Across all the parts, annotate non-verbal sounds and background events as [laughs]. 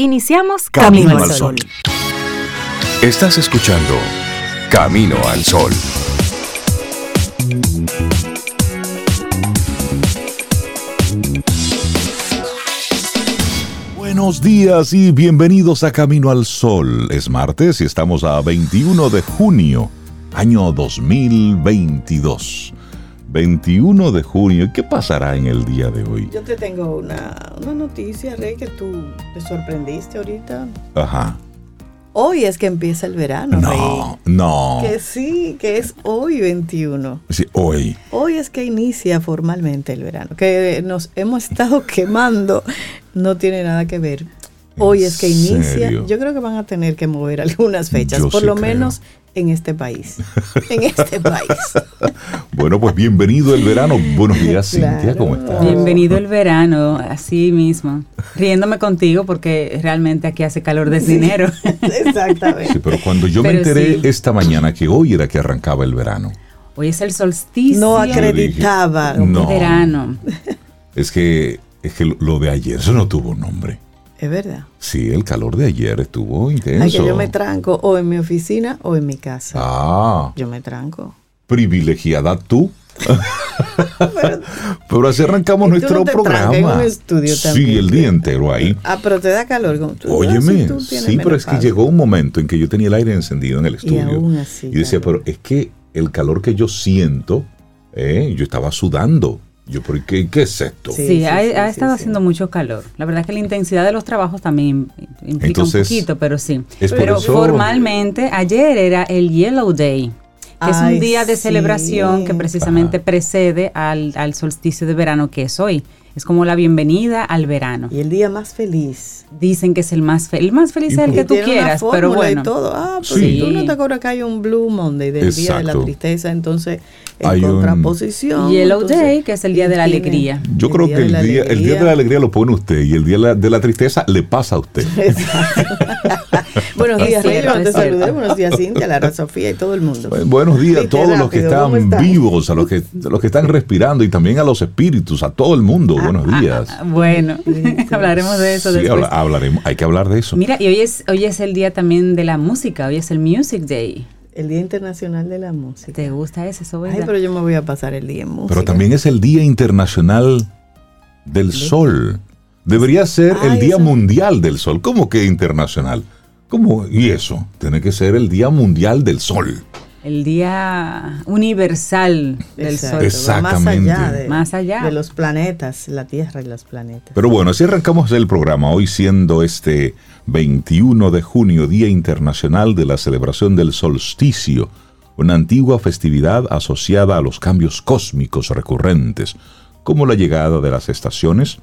Iniciamos Camino, al Sol. Estás escuchando Camino al Sol. Buenos días y bienvenidos a Camino al Sol. Es martes y estamos a 21 de junio, año 2022. 21 de junio. ¿Qué pasará en el día de hoy? Yo te tengo una, noticia, Rey, que tú te sorprendiste ahorita. Ajá. Hoy es que empieza el verano. No, no. Que sí, que es hoy 21. Sí, hoy. Hoy es que inicia formalmente el verano. Que nos hemos estado [laughs] quemando. No tiene nada que ver. Hoy es que inicia. Yo creo que van a tener que mover algunas fechas. por lo menos en este país. [laughs] En este país. bueno, pues bienvenido el verano. Buenos días, Cintia, ¿cómo estás? Bienvenido el verano, así mismo. Riéndome contigo porque realmente aquí hace calor de dinero. [laughs] Exactamente. Sí, pero cuando yo me enteré esta mañana que hoy era que arrancaba el verano. Hoy es el solsticio. No acreditaba. no. Verano. Es que, es que lo de ayer, eso no tuvo nombre. Es verdad. Sí, el calor de ayer estuvo intenso. Ay, que yo me tranco o en mi oficina o en mi casa. Ah. Yo me tranco. Privilegiada tú. [laughs] pero, así arrancamos nuestro programa. En un estudio sí, el día entero ahí. Ah, pero te da calor. Tú, Óyeme, sí, pero es que llegó un momento en que yo tenía el aire encendido en el estudio. Y, y decía, pero es que el calor que yo siento, eh, yo estaba sudando. Yo, ¿por qué, qué es esto? Sí, ha, estado haciendo mucho calor. La verdad es que la intensidad de los trabajos también implica un poquito, pero sí. Pero formalmente, ayer era el Yellow Day que es un día de celebración que precisamente precede al, al, solsticio de verano que es hoy. Es como la bienvenida al verano. Y el día más feliz. Dicen que es el más feliz. El más feliz es el que tú quieras, pero bueno. Y todo. Ah, pues tú no te acuerdas que hay un Blue Monday del día de la tristeza, entonces en hay contraposición. Yellow Day, que es el día de la alegría. Yo creo que el día, el día de la alegría lo pone usted y el día de la, tristeza le pasa a usted. [laughs] buenos días, Rey, te saludé. Buenos días, Cintia, Lara Sofía y todo el mundo. buenos días a todos los que están vivos, a los que, los que están respirando y también a los espíritus, a todo el mundo. Ah, buenos ah, días. Ah, bueno, [laughs] hablaremos de eso después. hablaremos, hay que hablar de eso. Mira, y hoy es, hoy es el día también de la música, hoy es el Music Day. El Día Internacional de la Música. ¿Te gusta ese? Eso Ay, pero yo me voy a pasar el día en música. Pero también es el Día Internacional del Sol. Debería ser el Día Mundial del Sol. ¿Cómo que internacional? ¿Cómo? ¿Y eso? Tiene que ser el Día Mundial del Sol. El Día Universal del Sol. Exactamente. Más allá, de, más allá de los planetas, la Tierra y los planetas. Pero bueno, así arrancamos el programa, hoy siendo este 21 de junio, Día Internacional de la Celebración del Solsticio, una antigua festividad asociada a los cambios cósmicos recurrentes, como la llegada de las estaciones,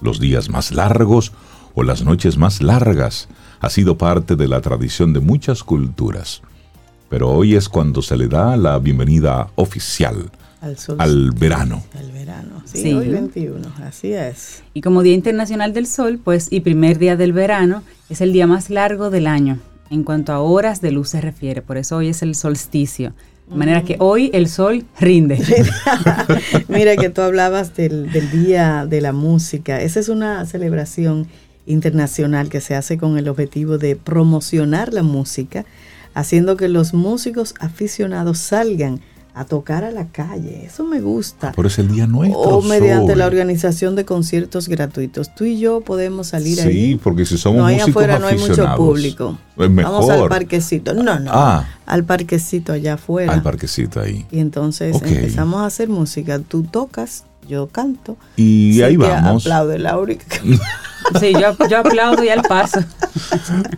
los días más largos o las noches más largas, ha sido parte de la tradición de muchas culturas. Pero hoy es cuando se le da la bienvenida oficial al, verano. Al verano, sí, hoy 21, así es. Y como Día Internacional del Sol, pues, y primer día del verano, es el día más largo del año en cuanto a horas de luz se refiere, por eso hoy es el solsticio. De manera que hoy el sol rinde. [laughs] [laughs] Mira que tú hablabas del, del, Día de la Música. Esa es una celebración internacional que se hace con el objetivo de promocionar la música, haciendo que los músicos aficionados salgan a tocar a la calle. Eso me gusta. Por eso el día nuestro. O mediante la organización de conciertos gratuitos. Tú y yo podemos salir ahí. Sí, porque si somos no, ahí afuera no hay mucho público. Vamos al parquecito. No, no. Ah. Al parquecito allá afuera. Al parquecito ahí. Y entonces empezamos a hacer música. Tú tocas, yo canto. Y ahí vamos. Aplaude, Laura. [laughs] Sí, yo, aplaudo y al paso.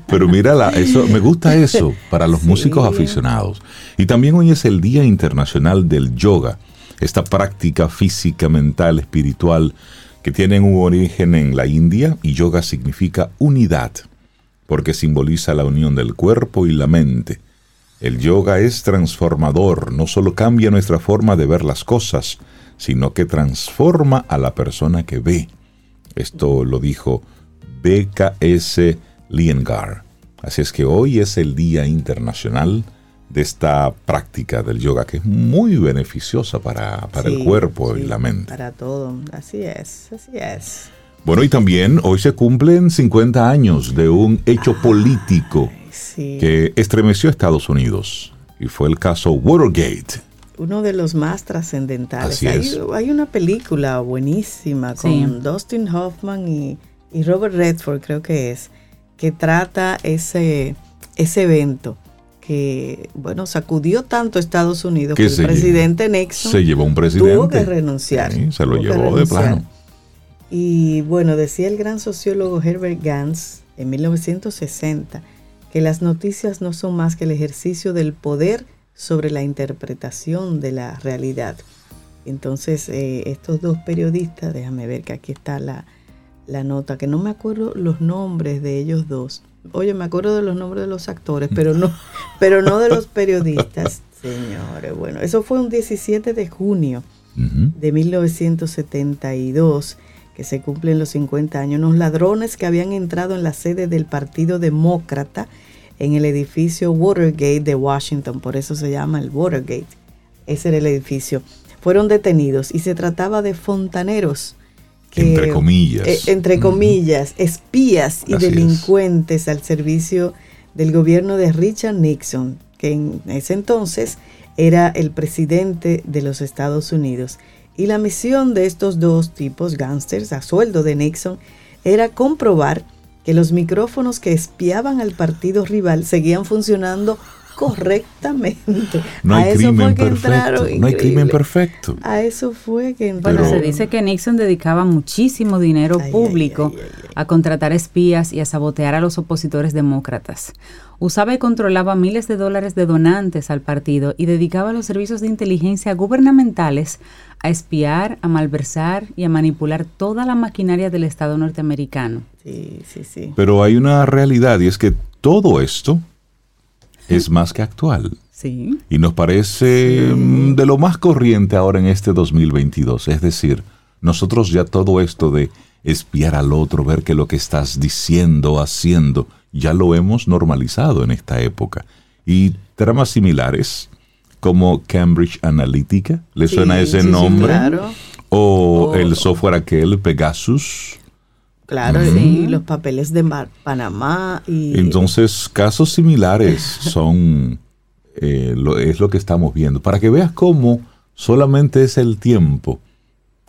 Pero mira, eso, me gusta eso para los músicos aficionados. Y también hoy es el Día Internacional del Yoga, esta práctica física, mental, espiritual, que tiene un origen en la India y yoga significa unidad, porque simboliza la unión del cuerpo y la mente. El yoga es transformador, no solo cambia nuestra forma de ver las cosas, sino que transforma a la persona que ve. Esto lo dijo BKS Liengar. Así es que hoy es el Día Internacional de esta práctica del yoga que es muy beneficiosa para, el cuerpo y la mente. Para todo, así es, así es. Bueno, y también hoy se cumplen 50 años de un hecho político que estremeció a Estados Unidos y fue el caso Watergate. Uno de los más trascendentales. Hay, hay, una película buenísima con Dustin Hoffman y, Robert Redford, creo que es, que trata ese, ese evento que, bueno, sacudió tanto a Estados Unidos que, el presidente Nixon se llevó un presidente. tuvo que renunciar. se lo llevó de plano. Y bueno, decía el gran sociólogo Herbert Gans en 1960 que las noticias no son más que el ejercicio del poder sobre la interpretación de la realidad. Entonces, eh, estos dos periodistas, déjame ver que aquí está la, nota, que no me acuerdo los nombres de ellos dos. Oye, me acuerdo de los nombres de los actores, pero no, [laughs] pero no de los periodistas. Señores, bueno, eso fue un 17 de junio de 1972 que se cumplen los 50 años, unos ladrones que habían entrado en la sede del Partido Demócrata en el edificio Watergate de Washington, por eso se llama el Watergate, ese era el edificio, fueron detenidos y se trataba de fontaneros. entre comillas. Eh, entre comillas, espías y delincuentes al servicio del gobierno de Richard Nixon, que en ese entonces era el presidente de los Estados Unidos. Y la misión de estos dos tipos gángsters a sueldo de Nixon era comprobar que los micrófonos que espiaban al partido rival seguían funcionando correctamente. No hay crimen perfecto. No hay crimen perfecto. A eso fue que entraron. Bueno, se dice que Nixon dedicaba muchísimo dinero público a contratar espías y a sabotear a los opositores demócratas. Usaba y controlaba miles de dólares de donantes al partido y dedicaba los servicios de inteligencia gubernamentales a espiar, a malversar y a manipular toda la maquinaria del Estado norteamericano. Sí, sí, sí. Pero hay una realidad y es que todo esto es [laughs] más que actual. Sí. Y nos parece mm, de lo más corriente ahora en este 2022. Es decir, nosotros ya todo esto de espiar al otro, ver que lo que estás diciendo, haciendo, ya lo hemos normalizado en esta época. Y tramas similares como Cambridge Analytica, ¿le suena ese nombre? O el software aquel, Pegasus. Claro, y los papeles de Panamá. Y... Entonces, casos similares [laughs] son, eh, es lo que estamos viendo. Para que veas cómo solamente es el tiempo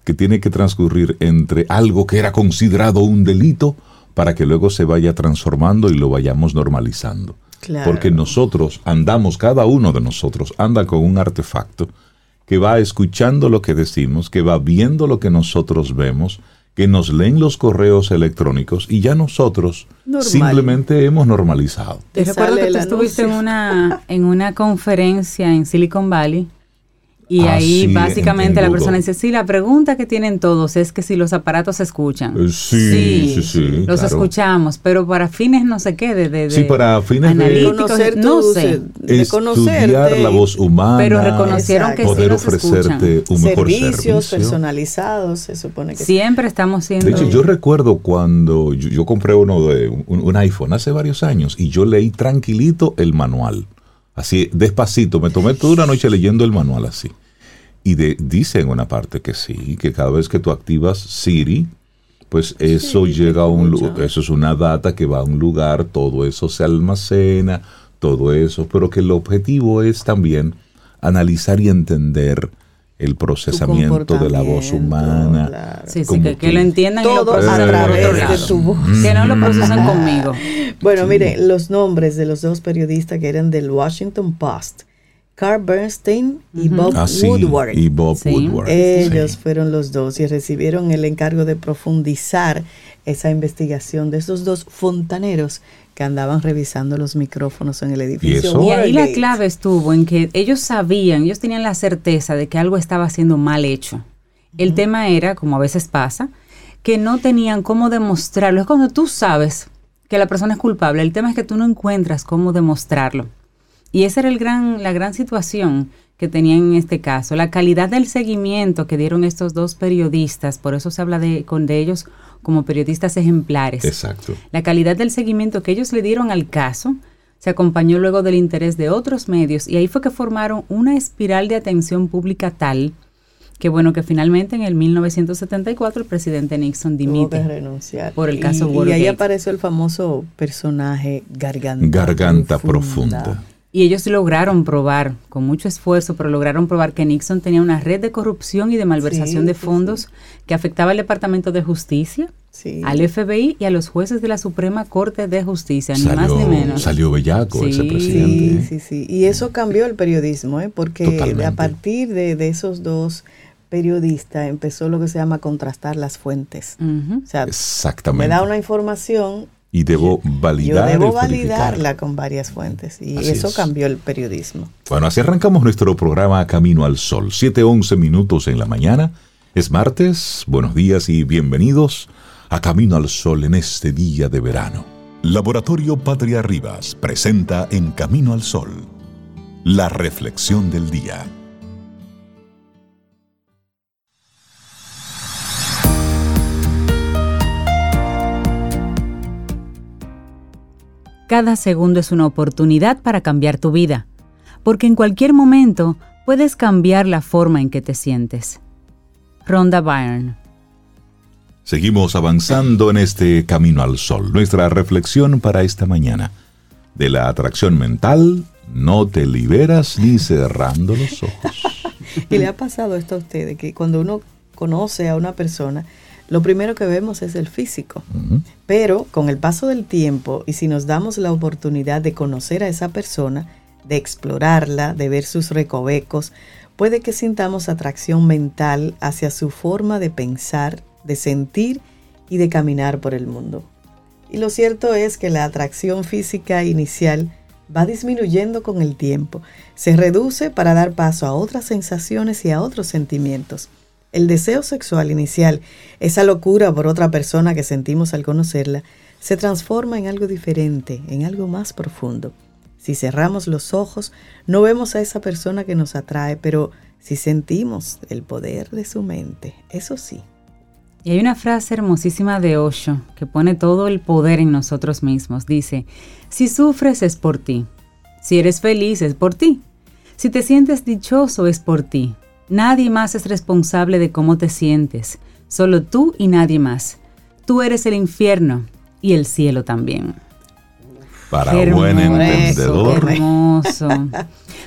que tiene que transcurrir entre algo que era considerado un delito para que luego se vaya transformando y lo vayamos normalizando. Porque nosotros andamos, cada uno de nosotros anda con un artefacto que va escuchando lo que decimos, que va viendo lo que nosotros vemos, que nos leen los correos electrónicos y ya nosotros simplemente hemos normalizado. Te recuerdo que tú estuviste en una, en una conferencia en Silicon Valley y ah, ahí básicamente la persona dice, sí, la pregunta que tienen todos es que si los aparatos se escuchan. Eh, sí, sí, sí. los escuchamos, pero para fines no sé qué, de, de, sí, para fines analíticos, de, no sé, de estudiar la voz humana, pero reconocieron que poder ofrecerte un mejor servicios personalizados, se supone que siempre estamos siendo. De hecho, yo recuerdo cuando yo, compré uno de un iPhone hace varios años y yo leí tranquilito el manual. Así, despacito, me tomé toda una noche leyendo el manual así. Y de, dice en una parte que sí, que cada vez que tú activas Siri, pues eso llega a un lugar, eso es una data que va a un lugar, todo eso se almacena, todo eso, pero que el objetivo es también analizar y entender el procesamiento de la voz humana. Sí, sí, que, lo entiendan todo y lo a través de tu voz. Que no lo procesan [laughs] conmigo. Bueno, miren, los nombres de los dos periodistas que eran del Washington Post Carl Bernstein y Bob ah, Woodward. Y Bob Woodward. Ellos fueron los dos y recibieron el encargo de profundizar esa investigación de esos dos fontaneros que andaban revisando los micrófonos en el edificio. ¿Y, ahí la clave estuvo en que ellos sabían, ellos tenían la certeza de que algo estaba siendo mal hecho. El tema era, como a veces pasa, que no tenían cómo demostrarlo. Es cuando tú sabes que la persona es culpable, el tema es que tú no encuentras cómo demostrarlo. Y esa era el gran, la gran situación que tenían en este caso. La calidad del seguimiento que dieron estos dos periodistas, por eso se habla de, con de ellos como periodistas ejemplares. Exacto. La calidad del seguimiento que ellos le dieron al caso se acompañó luego del interés de otros medios y ahí fue que formaron una espiral de atención pública tal Qué bueno que finalmente en el 1974 el presidente Nixon dimite renunciar. por el caso y, Y ahí apareció el famoso personaje Garganta. Garganta profunda. Y ellos lograron probar, con mucho esfuerzo, pero lograron probar que Nixon tenía una red de corrupción y de malversación de fondos que afectaba al Departamento de Justicia, al FBI y a los jueces de la Suprema Corte de Justicia, ni más ni menos. Salió bellaco ese presidente. Sí, sí, sí. Y eso cambió el periodismo, ¿eh? porque a partir de, esos dos periodistas empezó lo que se llama contrastar las fuentes. o sea, Exactamente. me da una información y debo validar. Yo debo validarla con varias fuentes y eso cambió el periodismo. Bueno, así arrancamos nuestro programa Camino al Sol. 7:11 minutos en la mañana. Es martes. Buenos días y bienvenidos a Camino al Sol en este día de verano. Laboratorio Patria Rivas presenta en Camino al Sol la reflexión del día. Cada segundo es una oportunidad para cambiar tu vida, porque en cualquier momento puedes cambiar la forma en que te sientes. Ronda Byrne. Seguimos avanzando en este camino al sol. Nuestra reflexión para esta mañana. De la atracción mental, no te liberas ni cerrando los ojos. [laughs] ¿Y le ha pasado esto a ustedes? Que cuando uno conoce a una persona, lo primero que vemos es el físico. Pero con el paso del tiempo y si nos damos la oportunidad de conocer a esa persona, de explorarla, de ver sus recovecos, puede que sintamos atracción mental hacia su forma de pensar, de sentir y de caminar por el mundo. Y lo cierto es que la atracción física inicial va disminuyendo con el tiempo, se reduce para dar paso a otras sensaciones y a otros sentimientos. El deseo sexual inicial, esa locura por otra persona que sentimos al conocerla, se transforma en algo diferente, en algo más profundo. Si cerramos los ojos, no vemos a esa persona que nos atrae, pero si sentimos el poder de su mente, eso sí. Y hay una frase hermosísima de Osho que pone todo el poder en nosotros mismos. Dice, si sufres es por ti, si eres feliz es por ti, si te sientes dichoso es por ti, Nadie más es responsable de cómo te sientes, solo tú y nadie más. Tú eres el infierno y el cielo también. Para buen entendedor. hermoso.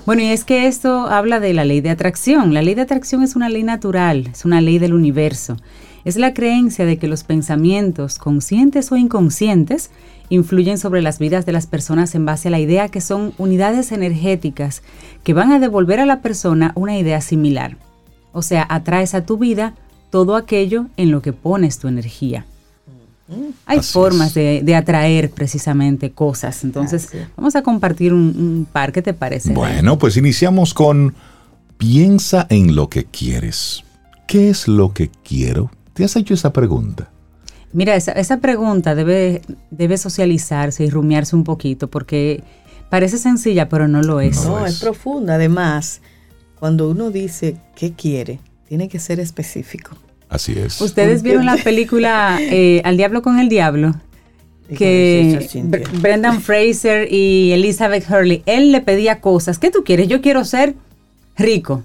Bueno, y es que esto habla de la ley de atracción. La ley de atracción es una ley natural, es una ley del universo. Es la creencia de que los pensamientos, conscientes o inconscientes, influyen sobre las vidas de las personas en base a la idea que son unidades energéticas que van a devolver a la persona una idea similar. O sea, atraes a tu vida todo aquello en lo que pones tu energía. Hay formas de, atraer precisamente cosas. Entonces, vamos a compartir un, par. ¿Qué te parece? Bueno, pues iniciamos con piensa en lo que quieres. ¿Qué es lo que quiero? ¿Te has hecho esa pregunta? Mira, esa, pregunta debe, debe socializarse y rumiarse un poquito porque parece sencilla, pero no lo es. No, es. profunda. Además, cuando uno dice qué quiere, tiene que ser específico. Así es. ¿Ustedes vieron la película eh, Al Diablo con el Diablo? que Brendan Fraser y Elizabeth Hurley, él le pedía cosas. ¿Qué tú quieres? Yo quiero ser rico.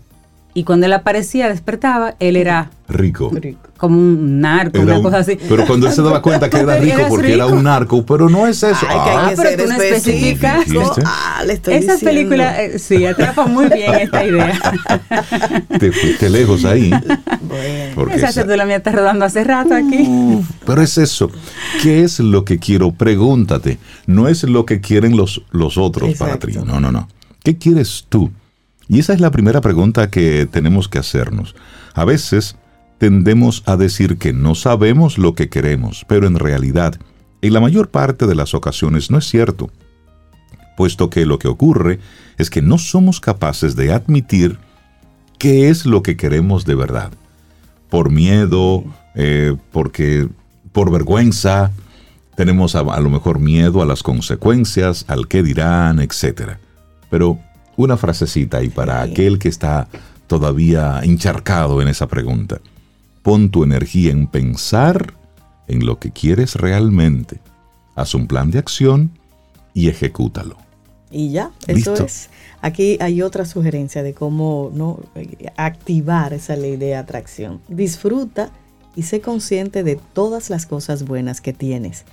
Y cuando él aparecía, despertaba, él era rico. Como un narco, una cosa así. Pero cuando él se daba cuenta que era rico porque era un narco, pero no es eso. ah, pero tú no especificas. Ah, le estoy Esa película, eh, sí, atrapa muy bien esta idea. Te fuiste lejos ahí. Bueno. Esa cédula mía está rodando hace rato aquí. pero es eso. ¿Qué es lo que quiero? Pregúntate. No es lo que quieren los, los otros para ti. No, no, no. ¿Qué quieres tú? Y esa es la primera pregunta que tenemos que hacernos. A veces tendemos a decir que no sabemos lo que queremos, pero en realidad, en la mayor parte de las ocasiones no es cierto, puesto que lo que ocurre es que no somos capaces de admitir qué es lo que queremos de verdad. Por miedo, eh, porque por vergüenza, tenemos a, a, lo mejor miedo a las consecuencias, al qué dirán, etc. Pero una frasecita y para aquel que está todavía encharcado en esa pregunta. Pon tu energía en pensar en lo que quieres realmente. Haz un plan de acción y ejecútalo. Y ya, eso es. Aquí hay otra sugerencia de cómo ¿no? activar esa ley de atracción. Disfruta y sé consciente de todas las cosas buenas que tienes.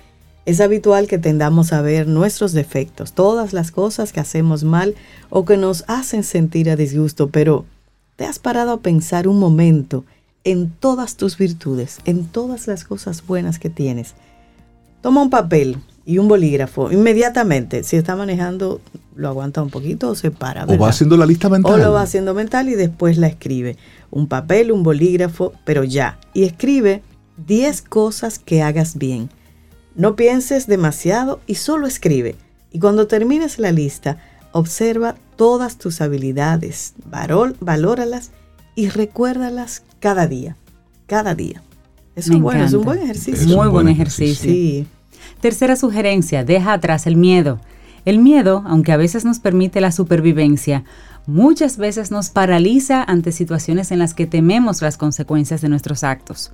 Es habitual que tendamos a ver nuestros defectos, todas las cosas que hacemos mal o que nos hacen sentir a disgusto, pero ¿te has parado a pensar un momento en todas tus virtudes, en todas las cosas buenas que tienes? Toma un papel y un bolígrafo inmediatamente. Si está manejando, lo aguanta un poquito o se para. O va haciendo la lista mental. O lo va haciendo mental y después la escribe. Un papel, un bolígrafo, pero ya. Y escribe 10 cosas que hagas bien. No pienses demasiado y solo escribe. Y cuando termines la lista, observa todas tus habilidades, valóralas y recuérdalas cada día. Cada día. Es un, buen, es un buen ejercicio. Muy buen ejercicio. Sí. Tercera sugerencia, deja atrás el miedo. El miedo, aunque a veces nos permite la supervivencia, muchas veces nos paraliza ante situaciones en las que tememos las consecuencias de nuestros actos.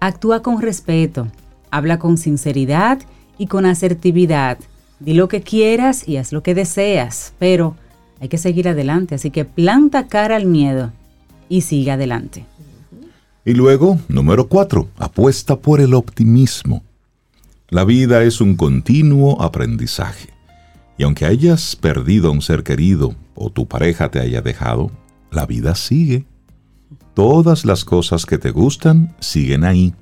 Actúa con respeto, habla con sinceridad y con asertividad. Di lo que quieras y haz lo que deseas, pero hay que seguir adelante, así que planta cara al miedo y sigue adelante. Y luego, número cuatro, apuesta por el optimismo. La vida es un continuo aprendizaje. Y aunque hayas perdido a un ser querido o tu pareja te haya dejado, la vida sigue. Todas las cosas que te gustan siguen ahí.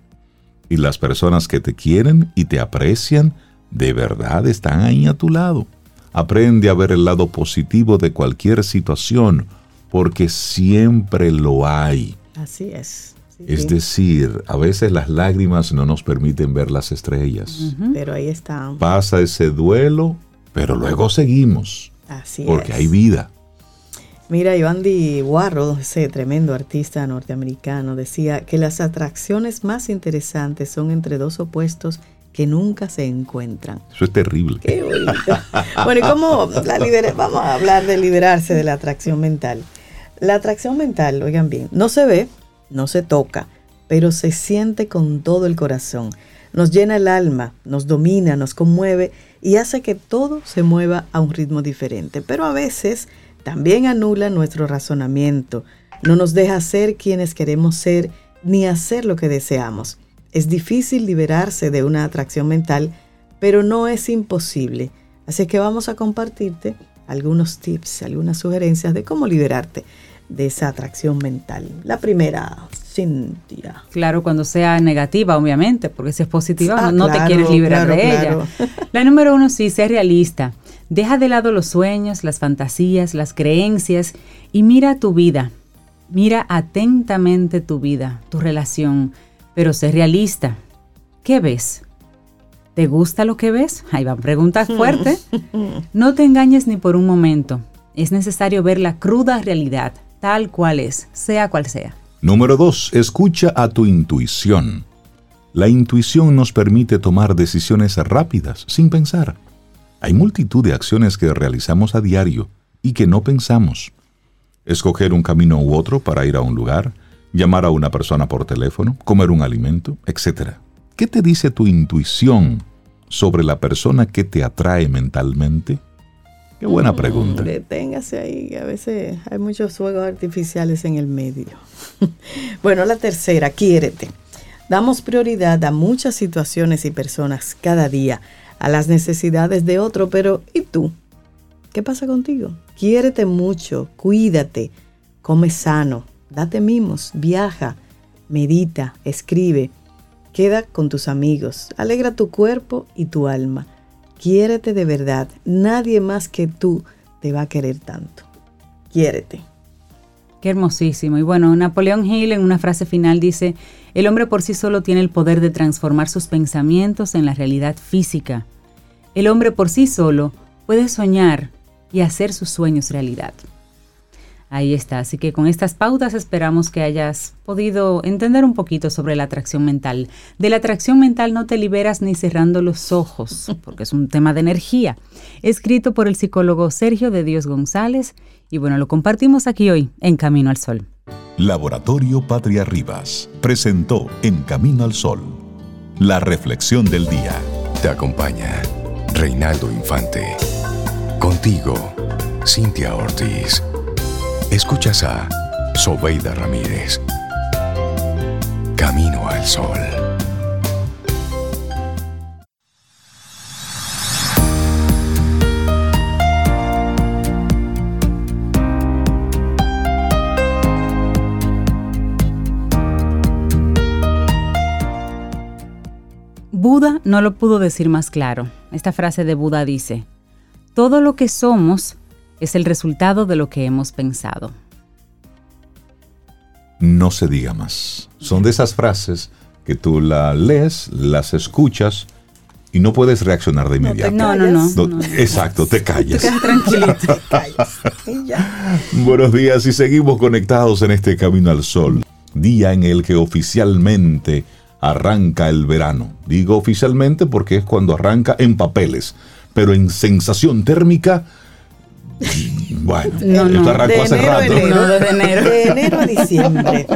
Y las personas que te quieren y te aprecian de verdad están ahí a tu lado. Aprende a ver el lado positivo de cualquier situación, porque siempre lo hay. Así es. Es decir, a veces las lágrimas no nos permiten ver las estrellas. Pero ahí está. Pasa ese duelo, pero luego seguimos. Así porque hay vida. Mira, Andy Warhol, ese tremendo artista norteamericano, decía que las atracciones más interesantes son entre dos opuestos que nunca se encuentran. Eso es terrible. Qué bueno, ¿y cómo la Vamos a hablar de liberarse de la atracción mental. La atracción mental, oigan bien, no se ve, no se toca, pero se siente con todo el corazón. Nos llena el alma, nos domina, nos conmueve y hace que todo se mueva a un ritmo diferente. Pero a veces también anula nuestro razonamiento, no nos deja ser quienes queremos ser ni hacer lo que deseamos. Es difícil liberarse de una atracción mental, pero no es imposible. Así que vamos a compartirte algunos tips, algunas sugerencias de cómo liberarte de esa atracción mental. La primera, Cintia. Claro, cuando sea negativa, obviamente, porque si es positiva no, te quieres liberar de ella. La número uno, sí, sé realista. Deja de lado los sueños, las fantasías, las creencias y mira tu vida. Mira atentamente tu vida, tu relación, pero sé realista. ¿Qué ves? ¿Te gusta lo que ves? Ahí van preguntas fuertes. [laughs] No te engañes ni por un momento. Es necesario ver la cruda realidad, tal cual es, sea cual sea. Número 2. Escucha a tu intuición. La intuición nos permite tomar decisiones rápidas, sin pensar. Hay multitud de acciones que realizamos a diario y que no pensamos. Escoger un camino u otro para ir a un lugar, llamar a una persona por teléfono, comer un alimento, etc. ¿Qué te dice tu intuición sobre la persona que te atrae mentalmente? Qué buena mm, pregunta. Deténgase ahí, a veces hay muchos fuegos artificiales en el medio. [laughs] bueno, la tercera, quiérete. Damos prioridad a muchas situaciones y personas cada día, a las necesidades de otro, pero ¿y tú? ¿Qué pasa contigo? Quiérete mucho, cuídate, come sano, date mimos, viaja, medita, escribe, queda con tus amigos, alegra tu cuerpo y tu alma. Quiérete de verdad. Nadie más que tú te va a querer tanto. Quiérete. Qué hermosísimo. Y bueno, Napoleón Hill en una frase final dice, el hombre por sí solo tiene el poder de transformar sus pensamientos en la realidad física. El hombre por sí solo puede soñar y hacer sus sueños realidad. Ahí está, así que con estas pautas esperamos que hayas podido entender un poquito sobre la atracción mental. De la atracción mental no te liberas ni cerrando los ojos, [laughs] porque es un tema de energía. Escrito por el psicólogo Sergio de Dios González y bueno, lo compartimos aquí hoy en Camino al Sol. Laboratorio Patria Rivas presentó En Camino al Sol la reflexión del día. Te acompaña Reinaldo Infante. Contigo, Cintia Ortiz. Escuchas a Sobeida Ramírez. Camino al Sol. Buda no lo pudo decir más claro. Esta frase de Buda dice, todo lo que somos es el resultado de lo que hemos pensado. No se diga más. Son de esas frases que tú las lees, las escuchas y no puedes reaccionar de inmediato. No, no, no, Exacto, te callas. Te tranquilito. [laughs] Buenos días y seguimos conectados en este Camino al Sol, día en el que oficialmente arranca el verano. Digo oficialmente porque es cuando arranca en papeles, pero en sensación térmica, bueno, esto arrancó hace rato. de, [laughs] enero. de enero a diciembre.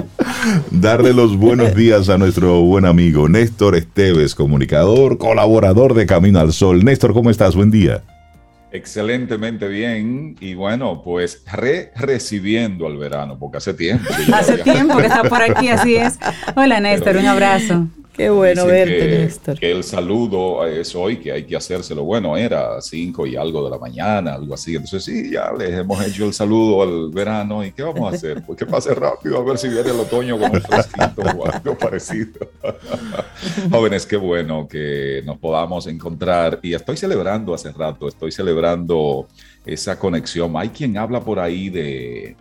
Darle los buenos días a nuestro buen amigo Néstor Esteves, comunicador, colaborador de Camino al Sol. Néstor, ¿cómo estás? Buen día. Excelentemente bien y bueno, pues re recibiendo al verano, porque hace tiempo. hace tiempo que [laughs] está por aquí, así es. Hola Néstor, un abrazo. Qué bueno verte, que, Néstor. Que el saludo es hoy, que hay que hacérselo. Bueno, era cinco y algo de la mañana, algo así. Entonces, sí, ya les hemos hecho el saludo al verano. ¿Y qué vamos a hacer? Pues que pase rápido, a ver si viene el otoño con un fresquito o algo [laughs] parecido. [laughs] Jóvenes, qué bueno que nos podamos encontrar. Y estoy celebrando hace rato, estoy celebrando esa conexión. Hay quien habla por ahí de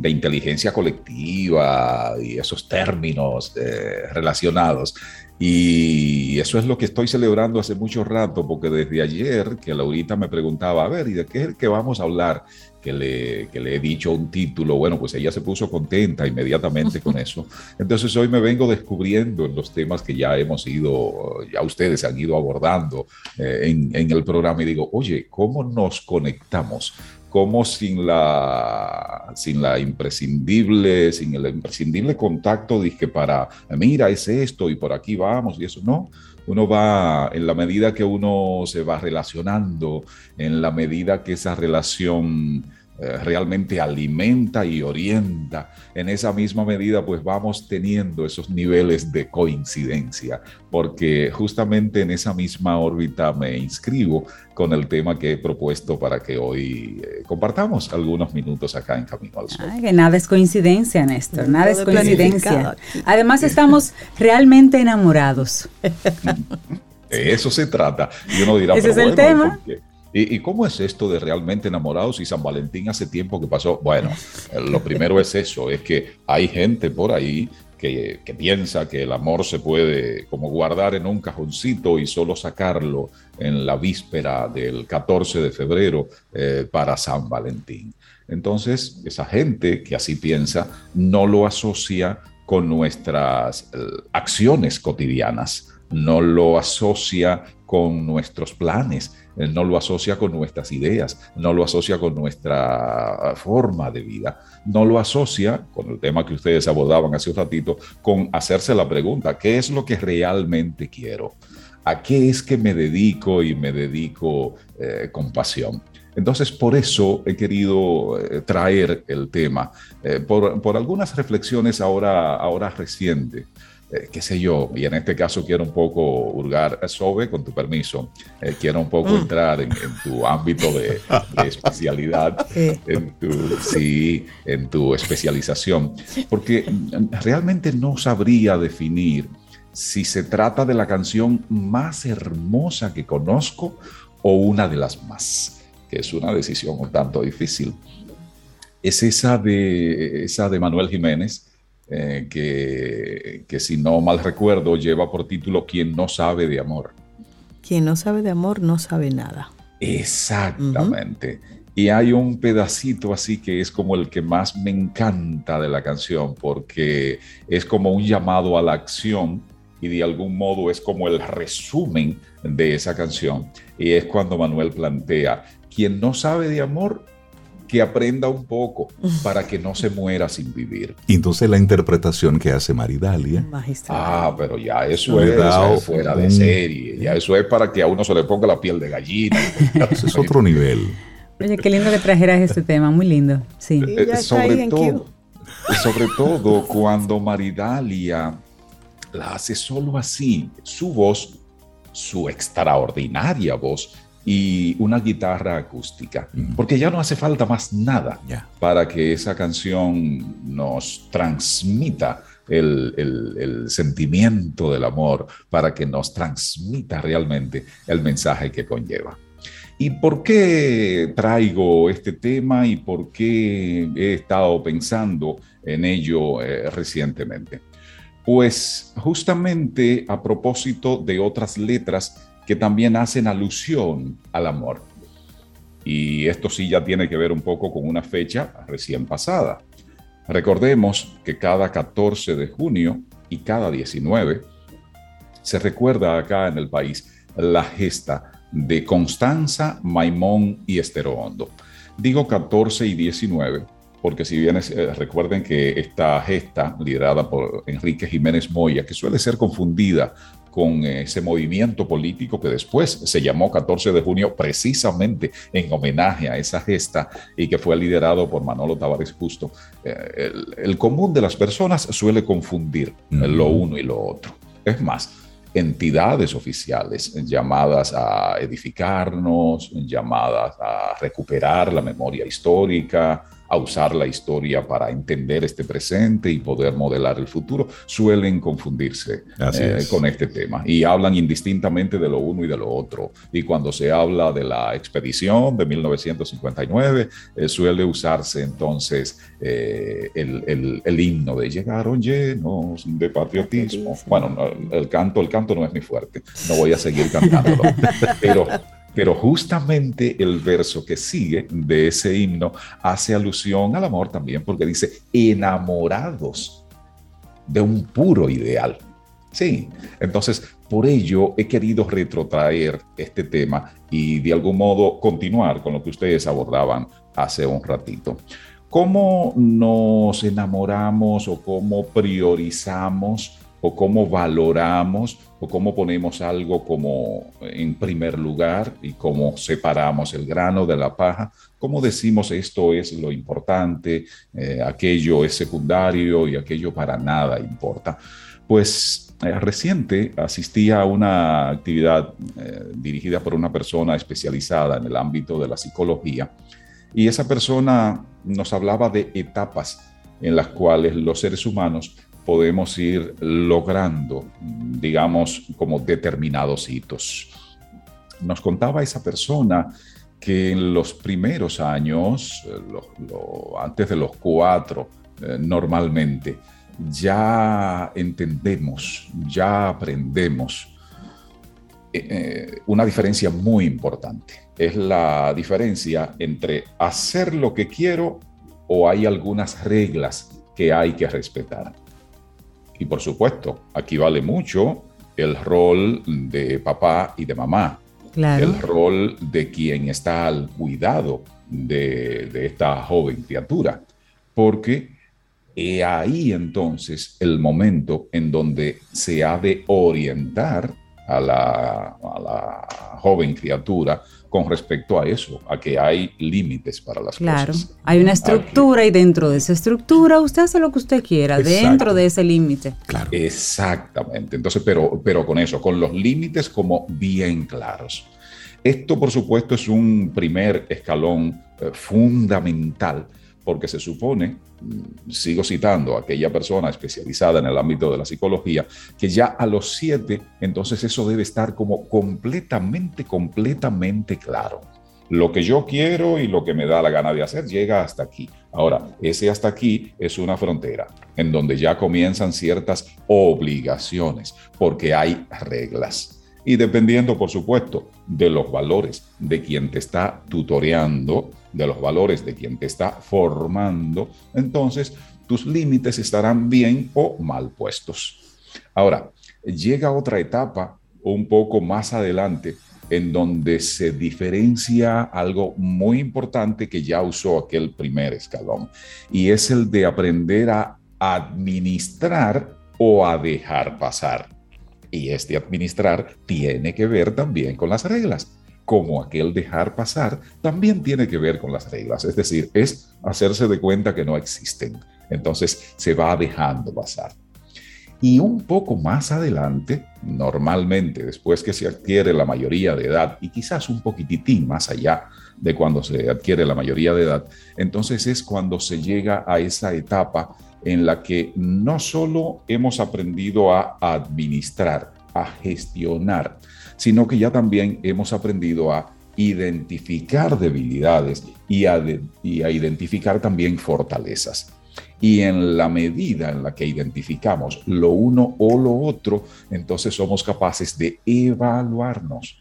de inteligencia colectiva y esos términos eh, relacionados. Y eso es lo que estoy celebrando hace mucho rato, porque desde ayer que Laurita me preguntaba, a ver, ¿y de qué es el que vamos a hablar? Que le, que le he dicho un título, bueno, pues ella se puso contenta inmediatamente con [laughs] eso. Entonces hoy me vengo descubriendo en los temas que ya hemos ido, ya ustedes han ido abordando eh, en, en el programa y digo, oye, ¿cómo nos conectamos? Como sin la, sin la imprescindible, sin el imprescindible contacto que para, mira, es esto y por aquí vamos y eso, no. Uno va, en la medida que uno se va relacionando, en la medida que esa relación realmente alimenta y orienta. En esa misma medida, pues vamos teniendo esos niveles de coincidencia, porque justamente en esa misma órbita me inscribo con el tema que he propuesto para que hoy eh, compartamos algunos minutos acá en Camino al Sol. que nada es coincidencia, Néstor, nada es coincidencia. Además, estamos realmente enamorados. [laughs] De eso se trata. Y uno dirá, Ese es el tema. ¿Y, cómo es esto de realmente enamorados y San Valentín hace tiempo que pasó? Bueno, eh, lo primero es eso, es que hay gente por ahí que, piensa que el amor se puede como guardar en un cajoncito y solo sacarlo en la víspera del 14 de febrero eh, para San Valentín. Entonces, esa gente que así piensa no lo asocia con nuestras eh, acciones cotidianas, no lo asocia con nuestros planes, no lo asocia con nuestras ideas, no lo asocia con nuestra forma de vida, no lo asocia con el tema que ustedes abordaban hace un ratito, con hacerse la pregunta, ¿qué es lo que realmente quiero? ¿A qué es que me dedico y me dedico eh, con pasión? Entonces, por eso he querido eh, traer el tema, eh, por, por, algunas reflexiones ahora, ahora recientes. Eh, qué sé yo, y en este caso quiero un poco hurgar, eh, Sobe, con tu permiso, eh, quiero un poco mm. entrar en, tu ámbito de, [laughs] especialidad, en tu, sí, en tu especialización, porque realmente no sabría definir si se trata de la canción más hermosa que conozco o una de las más, que es una decisión un tanto difícil. Es esa de, esa de Manuel Jiménez, eh, que, que, si no mal recuerdo lleva por título Quien no sabe de amor. Quien no sabe de amor no sabe nada. Exactamente. Y hay un pedacito así que es como el que más me encanta de la canción, porque es como un llamado a la acción y de algún modo es como el resumen de esa canción. Y es cuando Manuel plantea, quien no sabe de amor que aprenda un poco [laughs] para que no se muera sin vivir. Y entonces la interpretación que hace Maridalia. Ah, pero ya eso es, fuera de serie. Ya eso es para que a uno se le ponga la piel de gallina. [laughs] Ese es otro nivel. Oye, qué lindo que trajeras este tema, muy lindo. Sí. Eh, sobre todo, sobre todo cuando Maridalia la hace solo así, su voz, su extraordinaria voz y una guitarra acústica, porque ya no hace falta más nada para que esa canción nos transmita el, el, sentimiento del amor, para que nos transmita realmente el mensaje que conlleva. ¿Y por qué traigo este tema y por qué he estado pensando en ello eh, recientemente? Pues justamente a propósito de otras letras que también hacen alusión al amor. Y esto sí ya tiene que ver un poco con una fecha recién pasada. Recordemos que cada 14 de junio y cada 19 se recuerda acá en el país la gesta de Constanza, Maimón y Esterohondo. Digo 14 y 19 porque si bien eh, recuerden que esta gesta liderada por Enrique Jiménez Moya, que suele ser confundida con ese movimiento político que después se llamó 14 de junio precisamente en homenaje a esa gesta y que fue liderado por Manolo Tavares Justo. Eh, el, común de las personas suele confundir lo uno y lo otro. Es más, entidades oficiales llamadas a edificarnos, llamadas a recuperar la memoria histórica, a usar la historia para entender este presente y poder modelar el futuro, suelen confundirse eh, con este tema. Y hablan indistintamente de lo uno y de lo otro. Y cuando se habla de la expedición de 1959, eh, suele usarse entonces eh, el, el, himno de llegaron llenos de patriotismo. Bueno, el canto, el canto no es mi fuerte, no voy a seguir cantándolo, [laughs] pero pero justamente el verso que sigue de ese himno hace alusión al amor también porque dice enamorados de un puro ideal. Sí, entonces por ello he querido retrotraer este tema y de algún modo continuar con lo que ustedes abordaban hace un ratito. ¿Cómo nos enamoramos o cómo priorizamos o cómo valoramos o cómo ponemos algo como en primer lugar y cómo separamos el grano de la paja, cómo decimos esto es lo importante, eh, aquello es secundario y aquello para nada importa. Pues eh, reciente asistí a una actividad eh, dirigida por una persona especializada en el ámbito de la psicología y esa persona nos hablaba de etapas en las cuales los seres humanos podemos ir logrando, digamos, como determinados hitos. Nos contaba esa persona que en los primeros años, eh, antes de los cuatro, eh, normalmente, ya entendemos, ya aprendemos eh, una diferencia muy importante. Es la diferencia entre hacer lo que quiero o hay algunas reglas que hay que respetar. Y por supuesto, aquí vale mucho el rol de papá y de mamá. El rol de quien está al cuidado de, esta joven criatura. Porque he ahí entonces el momento en donde se ha de orientar a la, a la joven criatura con respecto a eso, a que hay límites para las claro, cosas. Claro, hay una estructura y dentro de esa estructura usted hace lo que usted quiera, dentro de ese límite. Claro. Exactamente. Entonces, pero, pero con eso, con los límites como bien claros. Esto, por supuesto, es un primer escalón eh, fundamental porque se supone, mm, sigo citando a aquella persona especializada en el ámbito de la psicología, que ya a los siete, entonces eso debe estar como completamente, completamente claro. Lo que yo quiero y lo que me da la gana de hacer llega hasta aquí. Ahora, ese hasta aquí es una frontera en donde ya comienzan ciertas obligaciones, porque hay reglas. Y dependiendo, por supuesto, de los valores de quien te está tutoreando, de los valores de quien te está formando, entonces tus límites estarán bien o mal puestos. Ahora, llega otra etapa un poco más adelante en donde se diferencia algo muy importante que ya usó aquel primer escalón, y es el de aprender a administrar o a dejar pasar. Y este administrar tiene que ver también con las reglas como aquel dejar pasar, también tiene que ver con las reglas, es decir, es hacerse de cuenta que no existen. Entonces se va dejando pasar. Y un poco más adelante, normalmente después que se adquiere la mayoría de edad y quizás un poquititín más allá de cuando se adquiere la mayoría de edad, entonces es cuando se llega a esa etapa en la que no solo hemos aprendido a administrar, a gestionar, sino que ya también hemos aprendido a identificar debilidades y a, identificar también fortalezas. Y en la medida en la que identificamos lo uno o lo otro, entonces somos capaces de evaluarnos.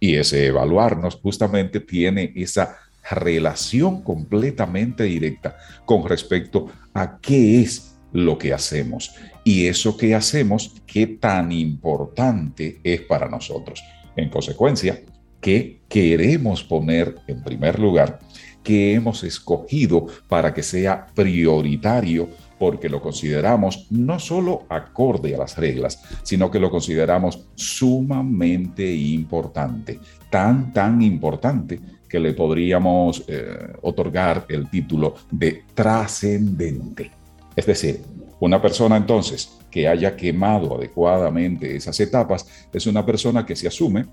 Y ese evaluarnos justamente tiene esa relación completamente directa con respecto a qué es lo que hacemos y eso que hacemos, qué tan importante es para nosotros. En consecuencia, ¿qué queremos poner en primer lugar? ¿Qué hemos escogido para que sea prioritario? Porque lo consideramos no solo acorde a las reglas, sino que lo consideramos sumamente importante. Tan, tan importante que le podríamos eh, otorgar el título de trascendente. Es decir, una persona entonces que haya quemado adecuadamente esas etapas es una persona que se asume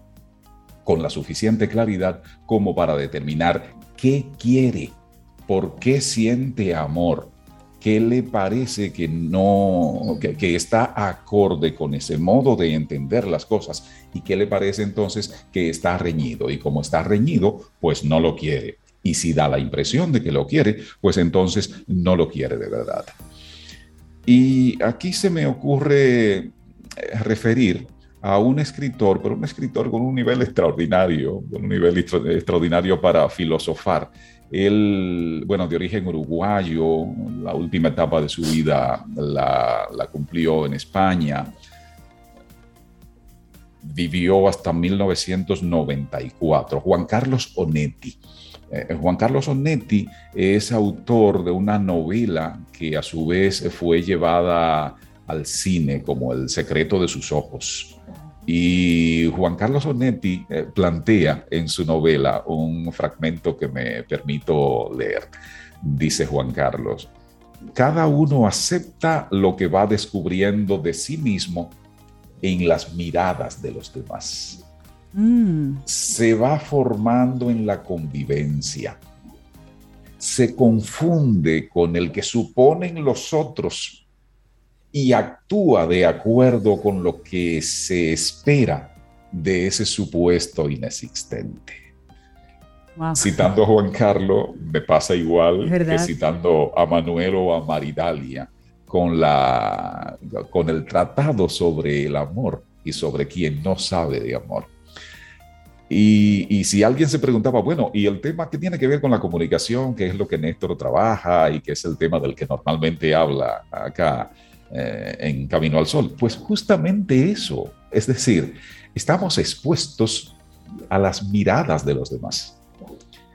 con la suficiente claridad como para determinar qué quiere, por qué siente amor, qué le parece que no, que, está acorde con ese modo de entender las cosas y qué le parece entonces que está reñido y como está reñido, pues no lo quiere. Y si da la impresión de que lo quiere, pues entonces no lo quiere de verdad. Y aquí se me ocurre eh, referir a un escritor, pero un escritor con un nivel extraordinario, con un nivel extraordinario para filosofar. Él, bueno, de origen uruguayo, la última etapa de su vida la, la cumplió en España, vivió hasta 1994, Juan Carlos Onetti. Eh, Juan Carlos Onetti es autor de una novela que a su vez fue llevada al cine como El secreto de sus ojos. Y Juan Carlos Onetti eh, plantea en su novela un fragmento que me permito leer. Dice Juan Carlos, cada uno acepta lo que va descubriendo de sí mismo en las miradas de los demás. Mm. Se va formando en la convivencia. Se confunde con el que suponen los otros y actúa de acuerdo con lo que se espera de ese supuesto inexistente. Citando a Juan Carlos, me pasa igual que citando a Manuel o a Maridalia con, la, con el tratado sobre el amor y sobre quien no sabe de amor. Y, si alguien se preguntaba, bueno, ¿y el tema que tiene que ver con la comunicación, que es lo que Néstor trabaja y que es el tema del que normalmente habla acá eh, en Camino al Sol? Pues justamente eso, es decir, estamos expuestos a las miradas de los demás.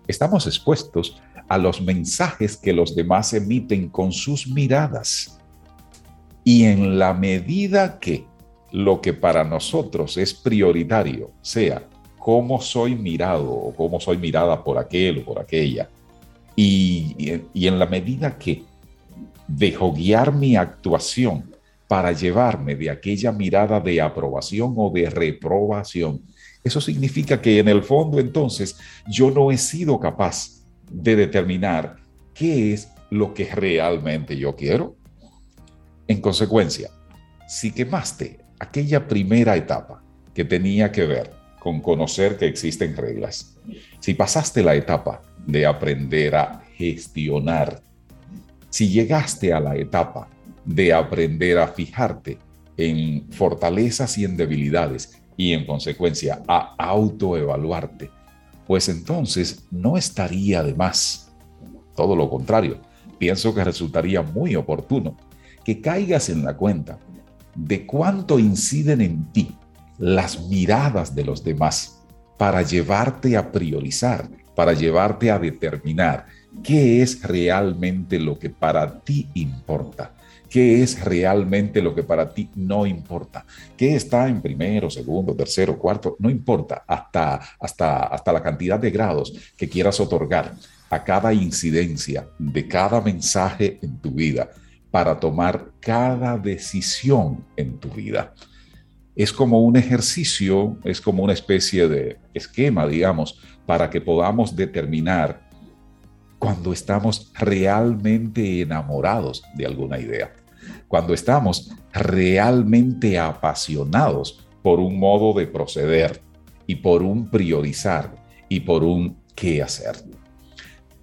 Estamos expuestos a los mensajes que los demás emiten con sus miradas. Y en la medida que lo que para nosotros es prioritario sea cómo soy mirado o cómo soy mirada por aquel o por aquella. Y, y, en la medida que dejo guiar mi actuación para llevarme de aquella mirada de aprobación o de reprobación, eso significa que en el fondo entonces yo no he sido capaz de determinar qué es lo que realmente yo quiero. En consecuencia, si quemaste aquella primera etapa que tenía que ver con conocer que existen reglas. Si pasaste la etapa de aprender a gestionar, si llegaste a la etapa de aprender a fijarte en fortalezas y en debilidades y en consecuencia a autoevaluarte, pues entonces no estaría de más. Todo lo contrario, pienso que resultaría muy oportuno que caigas en la cuenta de cuánto inciden en ti las miradas de los demás para llevarte a priorizar, para llevarte a determinar qué es realmente lo que para ti importa, ¿Qué es realmente lo que para ti no importa? ¿Qué está en primero, segundo, tercero, cuarto? No importa, hasta, hasta, hasta la cantidad de grados que quieras otorgar a cada incidencia de cada mensaje en tu vida para tomar cada decisión en tu vida. Es como un ejercicio, es como una especie de esquema, digamos, para que podamos determinar cuando estamos realmente enamorados de alguna idea, cuando estamos realmente apasionados por un modo de proceder y por un priorizar y por un qué hacer.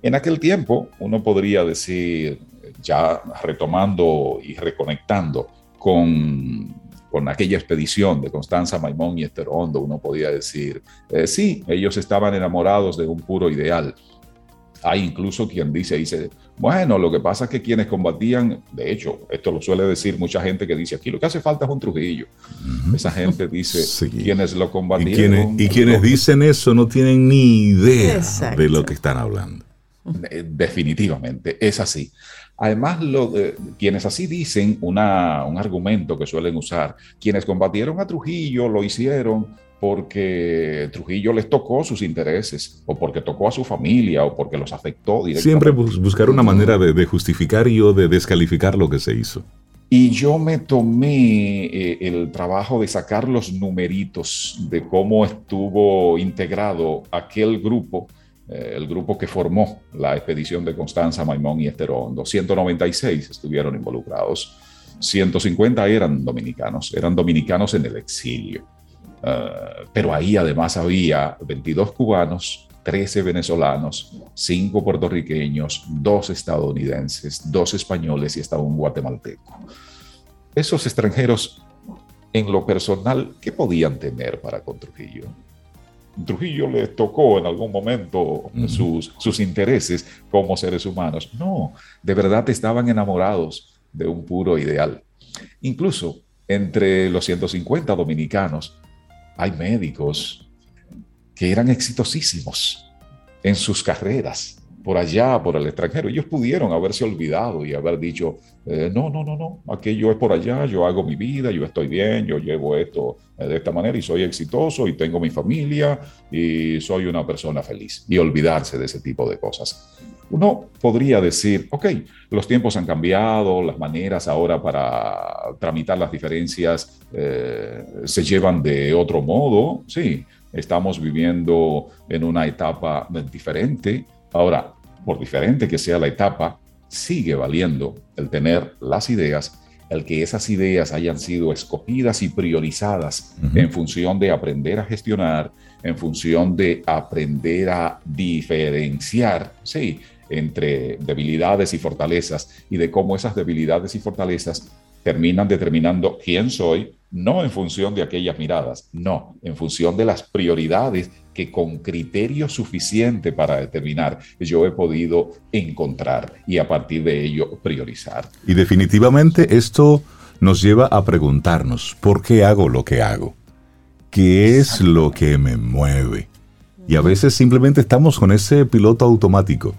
En aquel tiempo, uno podría decir, ya retomando y reconectando con, con aquella expedición de Constanza Maimón y Esther Hondo, uno podía decir, eh, sí, ellos estaban enamorados de un puro ideal, hay incluso quien dice, dice, bueno, lo que pasa es que quienes combatían, de hecho, esto lo suele decir mucha gente que dice, aquí lo que hace falta es un Trujillo. Esa gente dice, [laughs] quienes lo combatían. Y quienes, dicen eso no tienen ni idea de lo que están hablando. Eh, definitivamente, es así. Además, lo, quienes así dicen una, un argumento que suelen usar, quienes combatieron a Trujillo lo hicieron porque Trujillo les tocó sus intereses, o porque tocó a su familia, o porque los afectó directamente. Siempre buscar una manera de, justificar y o de descalificar lo que se hizo. Y yo me tomé eh, el trabajo de sacar los numeritos de cómo estuvo integrado aquel grupo, eh, el grupo que formó la expedición de Constanza, Maimón y Esterón. 296 estuvieron involucrados. 150 eran dominicanos, eran dominicanos en el exilio. Eh, pero ahí además había 22 cubanos, 13 venezolanos, 5 puertorriqueños, 2 estadounidenses, 2 españoles y estaba un guatemalteco. Esos extranjeros, en lo personal, ¿qué podían tener para con Trujillo? Trujillo les tocó en algún momento sus, sus intereses como seres humanos. No, de verdad estaban enamorados de un puro ideal. Incluso entre los 150 dominicanos hay médicos que eran exitosísimos en sus carreras, por allá, por el extranjero. Ellos pudieron haberse olvidado y haber dicho, eh, no, no, no, no, aquello es por allá, yo hago mi vida, yo estoy bien, yo llevo esto eh, de esta manera y soy exitoso y tengo mi familia y soy una persona feliz. Y olvidarse de ese tipo de cosas. Uno podría decir, ok, los tiempos han cambiado, las maneras ahora para tramitar las diferencias eh, se llevan de otro modo, sí, estamos viviendo en una etapa diferente. Ahora, por diferente que sea la etapa, sigue valiendo el tener las ideas, el que esas ideas hayan sido escogidas y priorizadas en función de aprender a gestionar, en función de aprender a diferenciar, sí, entre debilidades y fortalezas y de cómo esas debilidades y fortalezas terminan determinando quién soy, no en función de aquellas miradas, no, en función de las prioridades que con criterio suficiente para determinar yo he podido encontrar y a partir de ello priorizar. Y definitivamente esto nos lleva a preguntarnos, ¿por qué hago lo que hago? ¿Qué es lo que me mueve? Y a veces simplemente estamos con ese piloto automático.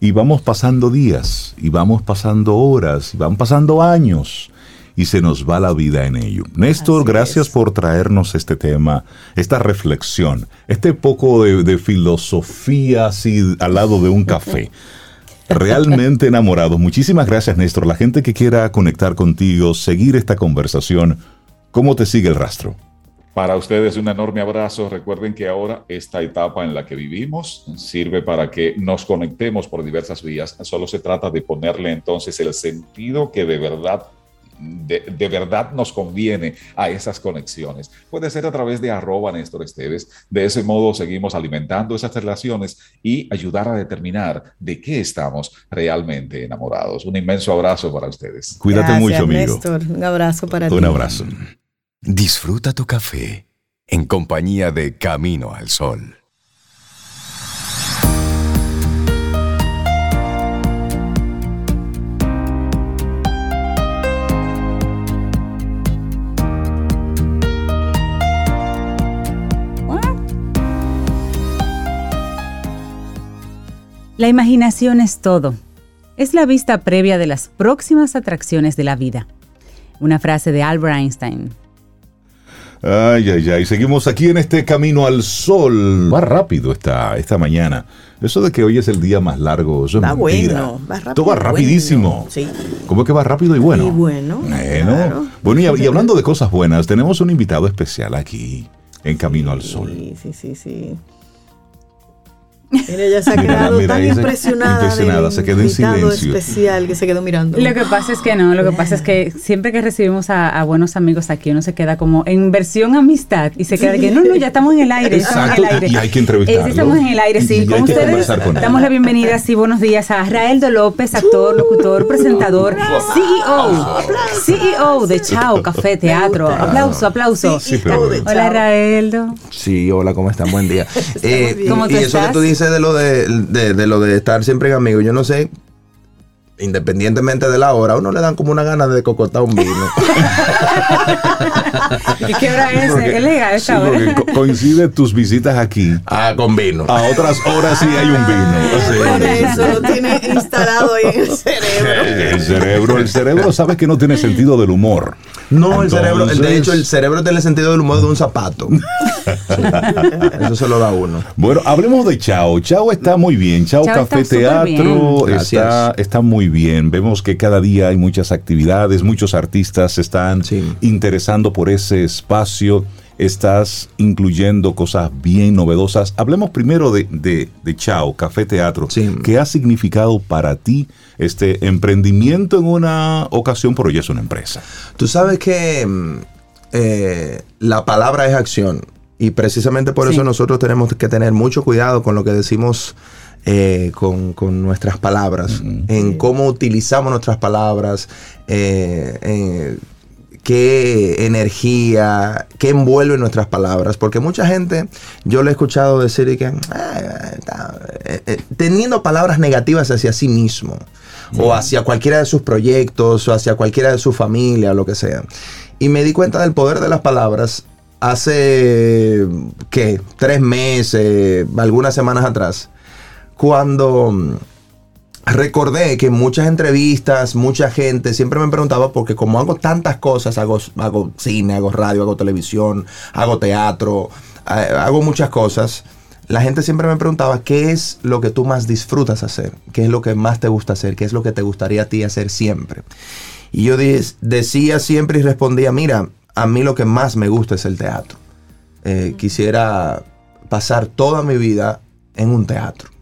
Y vamos pasando días, y vamos pasando horas, y van pasando años, y se nos va la vida en ello. Néstor, gracias por traernos este tema, esta reflexión, este poco de, filosofía así al lado de un café. [laughs] Realmente enamorado. Muchísimas gracias, Néstor. La gente que quiera conectar contigo, seguir esta conversación, ¿cómo te sigue el rastro? Para ustedes un enorme abrazo. Recuerden que ahora esta etapa en la que vivimos sirve para que nos conectemos por diversas vías. Solo se trata de ponerle entonces el sentido que de verdad de, verdad nos conviene a esas conexiones. Puede ser a través de arroba Néstor Esteves. De ese modo seguimos alimentando esas relaciones y ayudar a determinar de qué estamos realmente enamorados. Un inmenso abrazo para ustedes. Cuídate mucho, amigo. Néstor. Un abrazo para ti. Un abrazo. Disfruta tu café en compañía de Camino al Sol. La imaginación es todo. es la vista previa de las próximas atracciones de la vida. Una frase de Albert Einstein. Ay, ay, ay. Seguimos aquí en este camino al sol. Va rápido esta, esta mañana. Eso de que hoy es el día más largo, eso es va Bueno, va rápido. Todo va rapidísimo. Sí. ¿Cómo es que va rápido y bueno? Y bueno. Bueno, bueno y, y, hablando de cosas buenas, tenemos un invitado especial aquí en Camino al Sol. Sí, sí, sí, sí. Mira, ella se ha quedado tan impresionada. Impresionada, se quedó en silencio. especial que se quedó mirando. Lo que pasa es que no, lo que pasa es que siempre que recibimos a, buenos amigos aquí, uno se queda como en versión amistad y se queda de que no, no, ya estamos en el aire. Exacto, en el aire. y hay que entrevistarlo. estamos en el aire, sí. Con ustedes damos la bienvenida, sí, buenos días a Raeldo López, actor, locutor, presentador, CEO, CEO de Chao Café Teatro. Aplauso, aplauso. Hola, Raeldo. Sí, hola, ¿cómo están? Buen día. [laughs] Eh, ¿Cómo tú y eso que tú dices de lo de, de, lo de estar siempre en amigos, yo no sé, independientemente de la hora, a uno le dan como una gana de cocotar un vino. [laughs] ¿Y qué hora es? es legal sí, coincide tus visitas aquí. Ah, con vino. A otras horas sí hay un vino. [laughs] Por eso lo tiene instalado ahí en el cerebro. El cerebro, el cerebro sabe que no tiene sentido del humor. No, el cerebro, de hecho, el cerebro tiene el sentido del humor de un zapato. [laughs] Eso se lo da uno. Bueno, hablemos de Chao. Chao está muy bien. Chao, Café Teatro está, está muy bien. Vemos que cada día hay muchas actividades, muchos artistas se están interesando por ese espacio. Estás incluyendo cosas bien novedosas. Hablemos primero de, de, Chao, Café Teatro. ¿Qué ha significado para ti este emprendimiento en una ocasión, pero ya es una empresa? Tú sabes que mm, eh, la palabra es acción. Y precisamente por eso nosotros tenemos que tener mucho cuidado con lo que decimos eh, con, nuestras palabras, en cómo utilizamos nuestras palabras, eh, qué energía, qué envuelve nuestras palabras. Porque mucha gente, yo le he escuchado decir que eh, teniendo palabras negativas hacia sí mismo, o hacia cualquiera de sus proyectos, o hacia cualquiera de su familia, o lo que sea. Y me di cuenta del poder de las palabras hace, ¿qué? Tres meses, algunas semanas atrás cuando mm, recordé que muchas entrevistas, mucha gente siempre me preguntaba, porque como hago tantas cosas, hago, hago cine, hago radio, hago televisión, hago teatro, hago muchas cosas, la gente siempre me preguntaba, ¿qué es lo que tú más disfrutas hacer? ¿Qué es lo que más te gusta hacer? ¿Qué es lo que te gustaría a ti hacer siempre? Y yo decía siempre y respondía, mira, a mí lo que más me gusta es el teatro. Eh, quisiera pasar toda mi vida en un teatro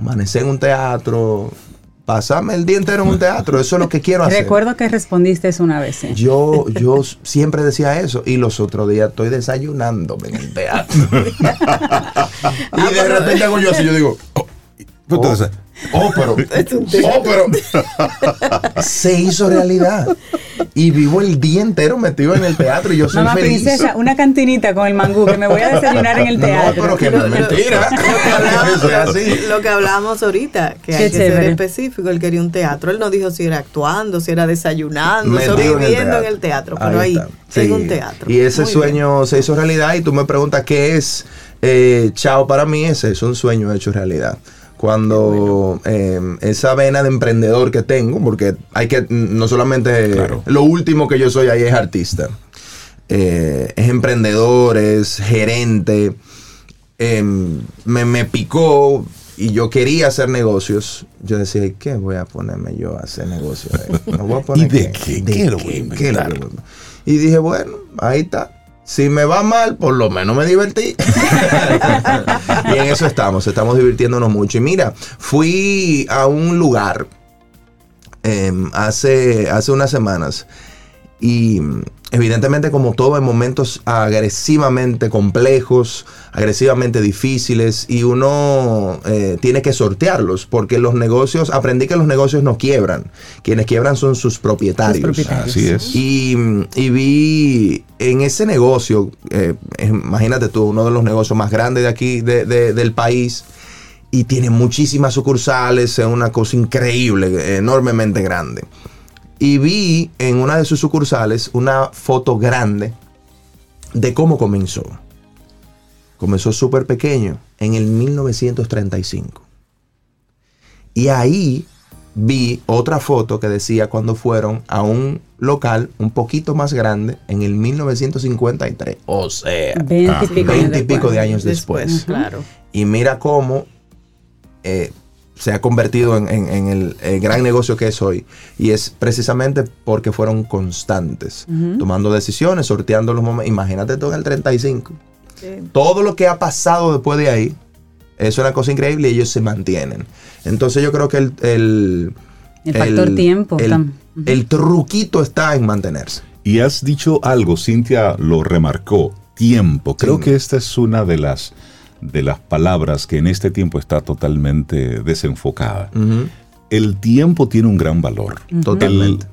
amanecer en un teatro, pasarme el día entero en un teatro, eso es lo que quiero hacer. Recuerdo que respondiste eso una vez. Yo, yo siempre decía eso y los otros días estoy desayunándome en el teatro. [laughs] y de repente hago yo así, yo digo, oh, oh, oh pero, [laughs] oh, pero se hizo realidad y vivo el día entero metido en el teatro y yo soy Mamá feliz. princesa, una cantinita con el mangú que me voy a desayunar en el teatro. No, pero que no es mentira. Lo que [laughs] hablábamos ahorita, que hay que ser específico. Él quería un teatro. Él no dijo si era actuando, si era desayunando, viviendo en el teatro. Pero ahí, en un teatro. Y ese sueño se hizo realidad y tú me preguntas qué es eh, Chao para mí. Ese es un sueño hecho realidad cuando em, esa vena de emprendedor que tengo, porque hay que, no solamente lo último que yo soy ahí es artista, eh, es emprendedor, es gerente, em, me, picó y yo quería hacer negocios. Yo decía, ¿qué voy a ponerme yo a hacer negocios? [laughs] ¿Y de qué? ¿Qué, ¿Qué y dije, bueno, ahí está si me va mal, por lo menos me divertí. [laughs] y en eso estamos, estamos divirtiéndonos mucho. Y mira, fui a un lugar em, hace, hace unas semanas y evidentemente como todo en momentos agresivamente complejos, agresivamente difíciles y uno eh, tiene que sortearlos porque los negocios, aprendí que los negocios no quiebran, quienes quiebran son sus propietarios. Así es. Y, vi en ese negocio, eh, imagínate tú, uno de los negocios más grandes de aquí, del país, y tiene muchísimas sucursales, es una cosa increíble, enormemente grande y vi en una de sus sucursales una foto grande de cómo comenzó. Comenzó súper pequeño, en el 1935. Y ahí vi otra foto que decía cuando fueron a un local un poquito más grande en el 1953. O sea, 20 y pico, de años después. Claro. Y mira cómo eh, se ha convertido en, el, gran negocio que es hoy. Y es precisamente porque fueron constantes, tomando decisiones, sorteando los momentos. Imagínate todo en el 35. Todo lo que ha pasado después de ahí es una cosa increíble y ellos se mantienen. Entonces yo creo que el... El, factor tiempo. El, truquito está en mantenerse. Y has dicho algo, Cintia lo remarcó, tiempo. Creo que esta es una de las, de las palabras que en este tiempo está totalmente desenfocada. El tiempo tiene un gran valor. Totalmente.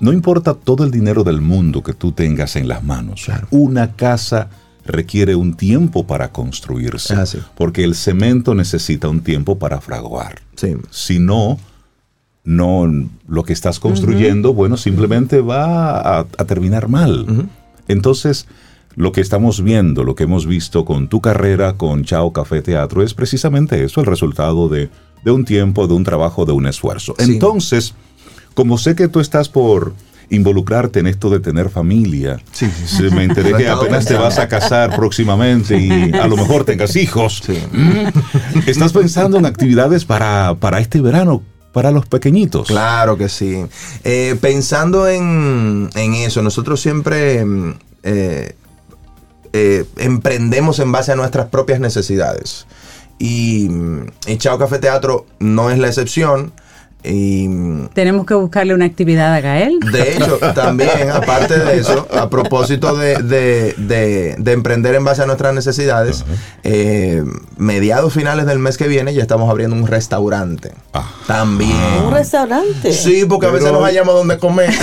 no importa todo el dinero del mundo que tú tengas en las manos. Una casa requiere un tiempo para construirse. Ah, porque el cemento necesita un tiempo para fraguar. Si no, no lo que estás construyendo, bueno, simplemente va a, terminar mal. Entonces, lo que estamos viendo, lo que hemos visto con tu carrera, con Chao Café Teatro, es precisamente eso, el resultado de, un tiempo, de un trabajo, de un esfuerzo. Entonces, como sé que tú estás por involucrarte en esto de tener familia. Sí, sí, Me enteré que apenas te vas a casar próximamente y a lo mejor tengas hijos. ¿Estás pensando en actividades para, este verano? Para los pequeñitos. Claro que sí. Eh, pensando en, eso, nosotros siempre eh, eh, emprendemos en base a nuestras propias necesidades. Y, y Chao Café Teatro no es la excepción. Tenemos que buscarle una actividad a Gael. De hecho, también, aparte de eso, a propósito de, emprender en base a nuestras necesidades, eh, mediados finales del mes que viene ya estamos abriendo un restaurante. Ah. También. ¿Un restaurante? Sí, porque a veces nos hallamos donde comer. [laughs]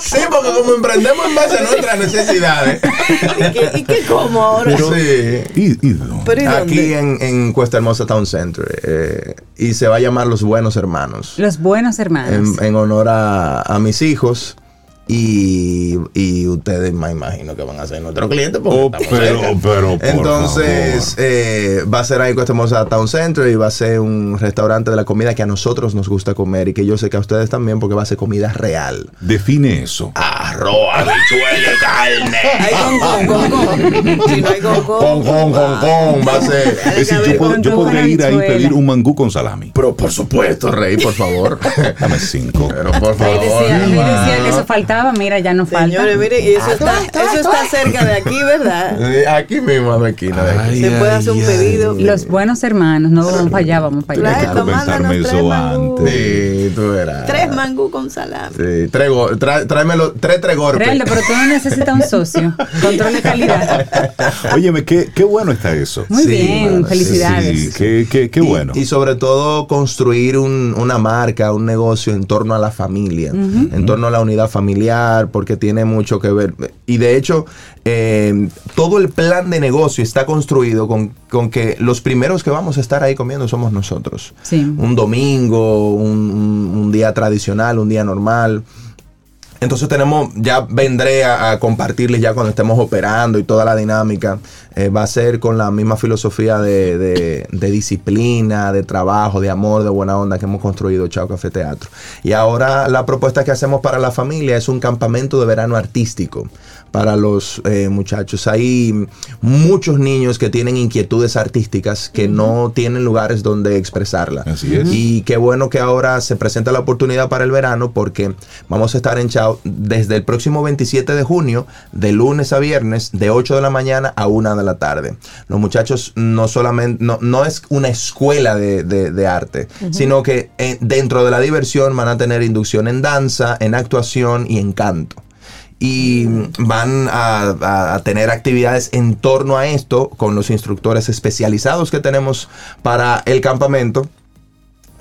sí, porque como emprendemos en base a nuestras necesidades. ¿Y qué, cómo ahora? sí. Aquí en, en Cuesta Hermosa Town Center. Eh, y se va a llamar Los Buenos Hermanos. Los Buenos Hermanos. En, honor a, mis hijos. Y, ustedes me imagino que van a ser nuestros clientes. Oh, pero, pero, Entonces, eh, va a ser ahí Costa Hermosa Town Center y va a ser un restaurante de la comida que a nosotros nos gusta comer y que yo sé que a ustedes también porque va a ser comida real. Define eso. Arroz, habichuela carne. [laughs] Hay con, con, con, Si no hay con, con. Con, con, Va a ser. Es decir, yo, yo podría ir ahí y pedir un mangú con salami. Pero por supuesto, Rey, por favor. Dame cinco. Pero por favor. Decía, decía que eso faltaba mira, ya no falta. Señores, mire, y eso, está, eso está cerca de aquí, ¿verdad? [laughs] Aquí mismo, a la esquina de aquí. Se puede hacer un pedido. Los buenos hermanos, no vamos para allá, vamos para allá. Que comentarme eso antes. Sí, tú verás. Tres mangú con salami. Sí, tres, tráemelo, tres, tres golpes. Tráelo, pero tú no necesitas un socio. [laughs] Control de calidad. Óyeme, qué, qué bueno está eso. Muy bien, felicidades. Sí, qué, qué, qué bueno. Y, sobre todo construir un, una marca, un negocio en torno a la familia, en torno a la unidad familiar porque tiene mucho que ver. Y de hecho, eh, todo el plan de negocio está construido con, que los primeros que vamos a estar ahí comiendo somos nosotros. Un domingo, un día tradicional, un día normal. Entonces tenemos, ya vendré a, compartirles ya cuando estemos operando y toda la dinámica. Eh, va a ser con la misma filosofía de, disciplina, de trabajo, de amor, de buena onda que hemos construido Chao Café Teatro. Y ahora la propuesta que hacemos para la familia es un campamento de verano artístico para los eh, muchachos. Hay muchos niños que tienen inquietudes artísticas que no tienen lugares donde expresarla. Así es. Y qué bueno que ahora se presenta la oportunidad para el verano porque vamos a estar en Chao desde el próximo 27 de junio, de lunes a viernes, de 8 de la mañana a 1 de la tarde. Los muchachos no solamente, no, no es una escuela de, arte, sino que eh, dentro de la diversión van a tener inducción en danza, en actuación y en canto y van a, tener actividades en torno a esto con los instructores especializados que tenemos para el campamento.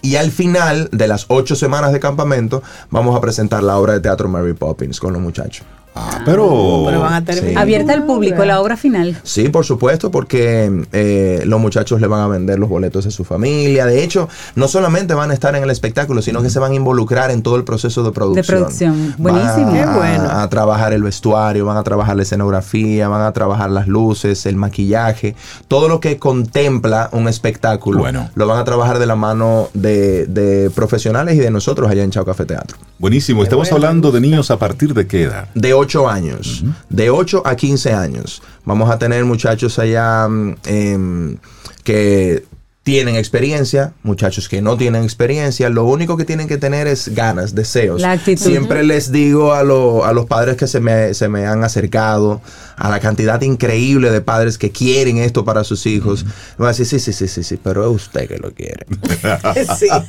Y al final de las ocho semanas de campamento vamos a presentar la obra de teatro Mary Poppins con los muchachos. Ah, pero, van a abierta al público la obra final. Sí, por supuesto, porque eh, los muchachos le van a vender los boletos a su familia. De hecho, no solamente van a estar en el espectáculo, sino que se van a involucrar en todo el proceso de producción. De producción, buenísimo. Van a, bueno. a trabajar el vestuario, van a trabajar la escenografía, van a trabajar las luces, el maquillaje, todo lo que contempla un espectáculo. Bueno. Lo van a trabajar de la mano de, profesionales y de nosotros allá en Chao Café Teatro. Buenísimo. Estamos hablando de niños a partir de qué edad? De 8 años. De 8 a 15 años. Vamos a tener muchachos allá mm, em, que tienen experiencia, muchachos que no tienen experiencia, lo único que tienen que tener es ganas, deseos. Siempre les digo a, a los padres que se me, se me, han acercado, a la cantidad increíble de padres que quieren esto para sus hijos, va a decir, sí, sí, sí, sí, sí, pero es usted que lo quiere.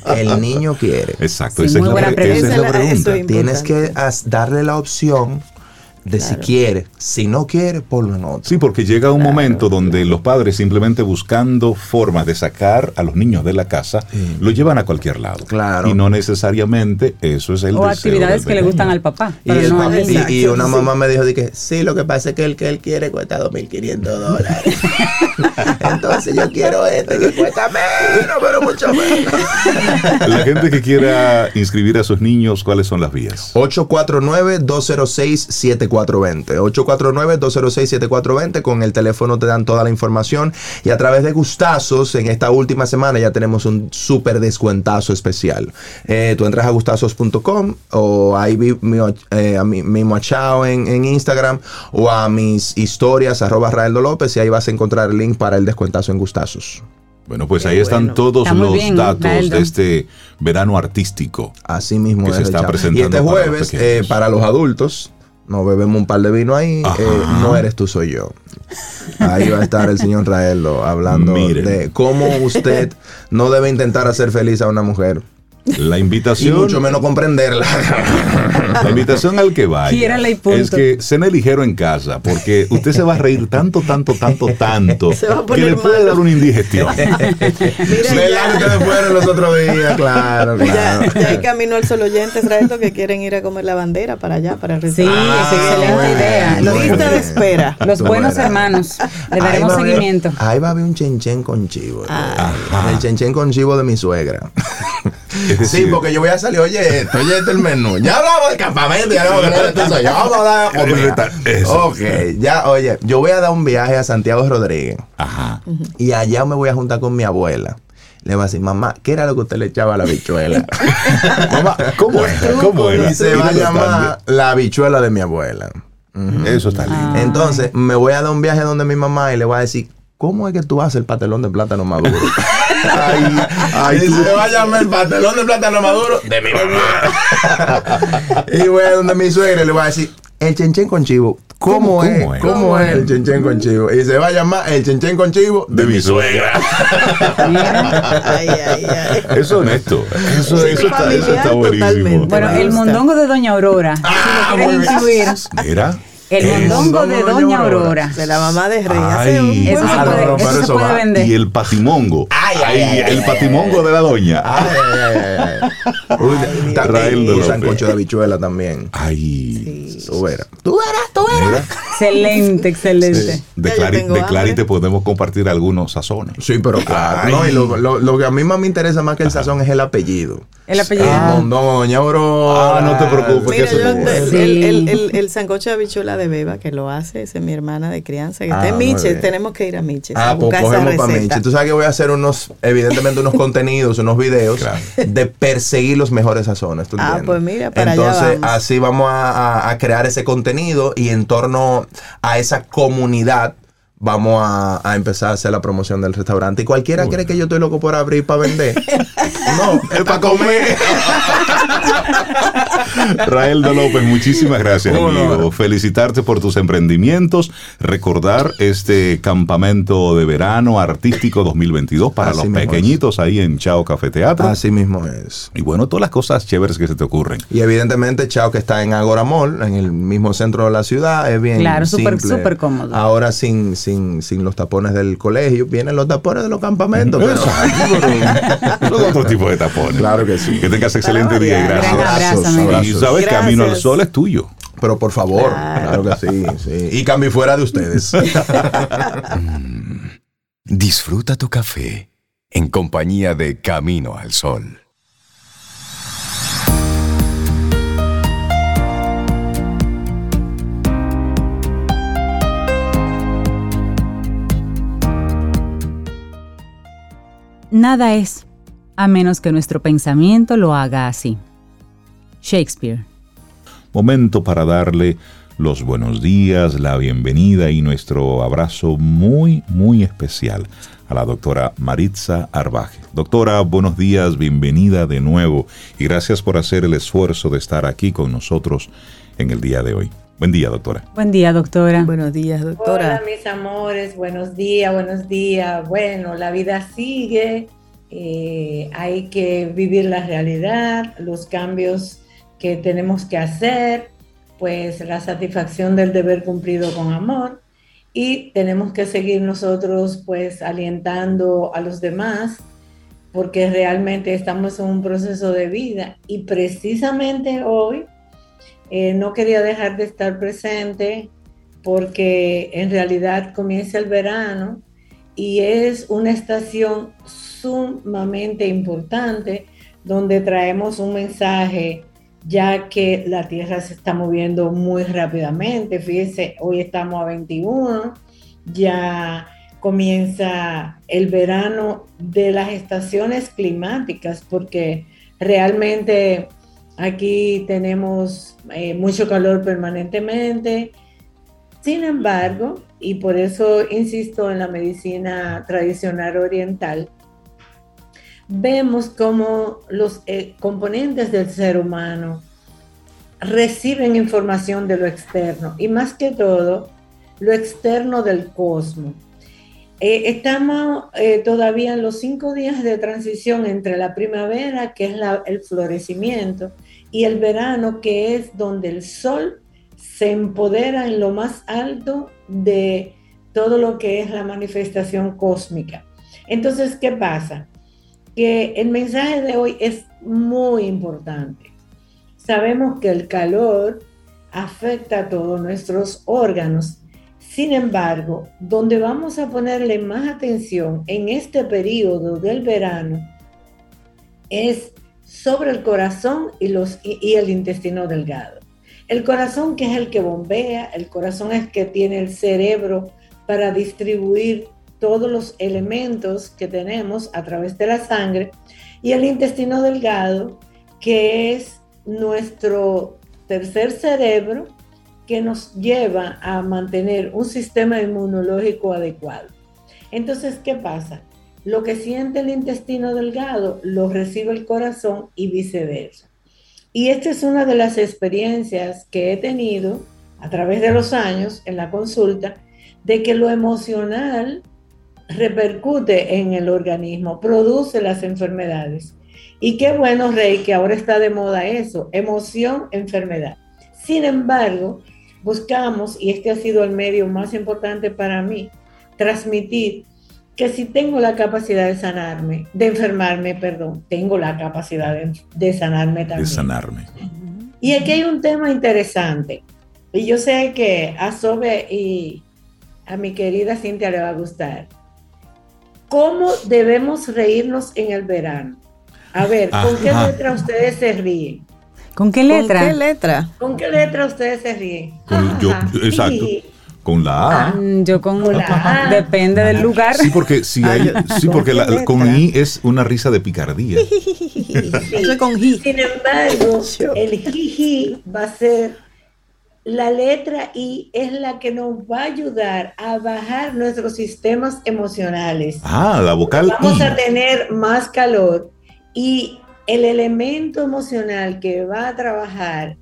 [laughs] El niño quiere. Exacto, esa, es la, pregunta. Tienes que darle la opción de si quiere. Si no quiere, ponlo en otro. Sí, porque llega un momento donde los padres simplemente buscando formas de sacar a los niños de la casa, lo llevan a cualquier lado. Claro. Y no necesariamente eso es el O actividades que le gustan al papá. Y, una mamá me dijo, que sí, lo que pasa es que el que él quiere cuesta 2.500 dólares. [laughs] Entonces yo quiero este que cuesta menos, pero mucho menos. La gente que quiera inscribir a sus niños, ¿cuáles son las vías? 849 206 74 849-206-7420. Con el teléfono te dan toda la información. Y a través de Gustazos, en esta última semana ya tenemos un súper descuentazo especial. Eh, tú entras a gustazos.com o ahí eh, a mi, mismo a Chao en, en, Instagram o a mis historias arroba Raeldo López y ahí vas a encontrar el link para el descuentazo en Gustazos. Bueno, pues ahí están todos los datos de este verano artístico. Así mismo que se está presentando. Y este jueves, eh, para los adultos, nos bebemos un par de vino ahí, eh, no eres tú, soy yo. Ahí va a estar el señor Raelo hablando de cómo usted no debe intentar hacer feliz a una mujer. La invitación. Y mucho menos comprenderla. La invitación al que vaya es que cene ligero en casa, porque usted se va a reír tanto, tanto, tanto, [laughs] tanto, que le puede dar una indigestión. [laughs] Mira, que fueron los otros días, claro, claro. Ya, hay camino al solo oyente, esto que quieren ir a comer la bandera para allá, para recibir. Sí, es excelente idea. Lista de espera. Los buenos hermanos. Le daremos seguimiento. ahí va a haber un chenchen con chivo. El chenchen con chivo de mi suegra. Sí, porque yo voy a salir, oye, oye, este es el menú. Ya hablamos de campamento, ya hablamos de ya vamos a dar comida. Ok, ya, oye, yo voy a dar un viaje a Santiago Rodríguez. Ajá. Y allá me voy a juntar con mi abuela. Le va a decir, mamá, ¿qué era lo que usted le echaba a la bichuela? [laughs] mamá, ¿cómo era? ¿Cómo era? Y se va a llamar la bichuela de mi abuela. Eso está lindo. Entonces, me voy a dar un viaje donde mi mamá y le voy a decir, ¿Cómo es que tú haces el patelón de plátano maduro? [laughs] ay, ay, tú se va a llamar el patelón de plátano maduro de mi mamá. [laughs] y voy a donde mi suegra y le voy a decir, el chenchen con chivo. ¿Cómo, es? ¿Cómo, es? el chenchen con chivo? Y se va a llamar el chenchen con chivo de, mi suegra. [laughs] ay, ay, ay. Eso es honesto. Eso, eso, está, eso está buenísimo. Bueno, el mondongo de Doña Aurora. Ah, si lo quieres incluir. Mira. El mondongo de Doña Aurora. De la mamá de Rey. Ay, eso, se puede, eso se puede, vender. Y el patimongo. Ay, ay, ay, el patimongo de la doña. Ay, ay, ay. ay. Un sancocho de habichuela también. Ay. Sí. Tú verás. Tú verás, tú verás. Excelente, excelente. De, Clary, de Clary te podemos compartir algunos sazones. Sí, pero claro. No, y lo, lo, lo, que a mí más me interesa más que el sazón es el apellido. El apellido. Ah, Doña Aurora. Ah, no te preocupes. Mira, que eso el, el, el, el, sancocho de habichuela de Beba, que lo hace, es mi hermana de crianza, que está en ah, Miches. Tenemos que ir a Miches. Ah, pues cogemos para Miches. Tú sabes que voy a hacer unos, evidentemente, unos contenidos, unos videos de perseguir los mejores sazones. ¿tú ah, pues mira, para Entonces, allá vamos. así vamos a, a crear ese contenido y en torno a esa comunidad vamos a, a, empezar a hacer la promoción del restaurante. Y cualquiera cree que yo estoy loco por abrir para vender. [laughs] no, es para comer. [laughs] [laughs] Raeldo López, muchísimas gracias, amigo. Felicitarte por tus emprendimientos. Recordar este campamento de verano artístico 2022 para los pequeñitos ahí en Chao Café Teatro. Así mismo es. Y bueno, todas las cosas chéveres que se te ocurren. Y evidentemente Chao que está en Agora Mall, en el mismo centro de la ciudad, es bien Claro, súper súper cómodo. Ahora sin, sin, sin los tapones del colegio, vienen los tapones de los campamentos. Pero... [laughs] otro tipo de tapones. Claro que sí. Que tengas excelente día y gracias. Gran abrazo, y sabes, Camino al Sol es tuyo. Pero por favor, claro, que sí, sí. Y cambie fuera de ustedes. [laughs] Disfruta tu café en compañía de Camino al Sol. Nada es, a menos que nuestro pensamiento lo haga así. Shakespeare. Momento para darle los buenos días, la bienvenida y nuestro abrazo muy, muy especial a la doctora Maritza Arbaje. Doctora, buenos días, bienvenida de nuevo y gracias por hacer el esfuerzo de estar aquí con nosotros en el día de hoy. Buen día, doctora. Buen día, doctora. Buenos días, doctora. Hola, mis amores, buenos días, buenos días. Bueno, la vida sigue, eh, hay que vivir la realidad, los cambios que tenemos que hacer, pues la satisfacción del deber cumplido con amor. Y tenemos que seguir nosotros pues alientando a los demás porque realmente estamos en un proceso de vida. Y precisamente hoy eh, no quería dejar de estar presente porque en realidad comienza el verano y es una estación sumamente importante donde traemos un mensaje ya que la Tierra se está moviendo muy rápidamente. Fíjense, hoy estamos a 21, ya comienza el verano de las estaciones climáticas porque realmente Aquí tenemos eh, mucho calor permanentemente. Sin embargo, y por eso insisto en la medicina tradicional oriental, vemos cómo los eh, componentes del ser humano reciben información de lo externo y más que todo lo externo del cosmos. Eh, estamos todavía en los cinco días de transición entre la primavera, que es el florecimiento, y el verano, que es donde el sol se empodera en lo más alto de todo lo que es la manifestación cósmica. Entonces, ¿qué pasa? Que el mensaje de hoy es muy importante. Sabemos que el calor afecta a todos nuestros órganos. Sin embargo, donde vamos a ponerle más atención en este periodo del verano es sobre el corazón y, y, el intestino delgado. El corazón que es el que bombea, el corazón es que tiene el cerebro para distribuir todos los elementos que tenemos a través de la sangre y el intestino delgado que es nuestro tercer cerebro que nos lleva a mantener un sistema inmunológico adecuado. Entonces, ¿qué pasa? Lo que siente el intestino delgado lo recibe el corazón y viceversa. Y esta es una de las experiencias que he tenido a través de los años en la consulta, de que lo emocional repercute en el organismo, produce las enfermedades. Y qué bueno, Rey, que ahora está de moda eso, emoción, enfermedad. Sin embargo, buscamos, y este ha sido el medio más importante para mí, transmitir que si tengo la capacidad de sanarme, de enfermarme, perdón, tengo la capacidad de, sanarme también. De sanarme. Y aquí hay un tema interesante. Y yo sé que a Sobe y a mi querida Cintia le va a gustar. ¿Cómo debemos reírnos en el verano? A ver, ¿con qué letra ustedes se ríen? ¿Con qué letra? ¿Con qué letra? ¿Con qué letra ustedes se ríen? exacto. Con la A. Ah, yo con, la [laughs] A. Depende del lugar. Sí, porque, si hay, [laughs] sí, porque la, con I es una risa de picardía. Eso con Sin embargo, el jiji va a ser la letra I es la que nos va a ayudar a bajar nuestros sistemas emocionales. Ah, la vocal Vamos a tener más calor y el elemento emocional que va a trabajar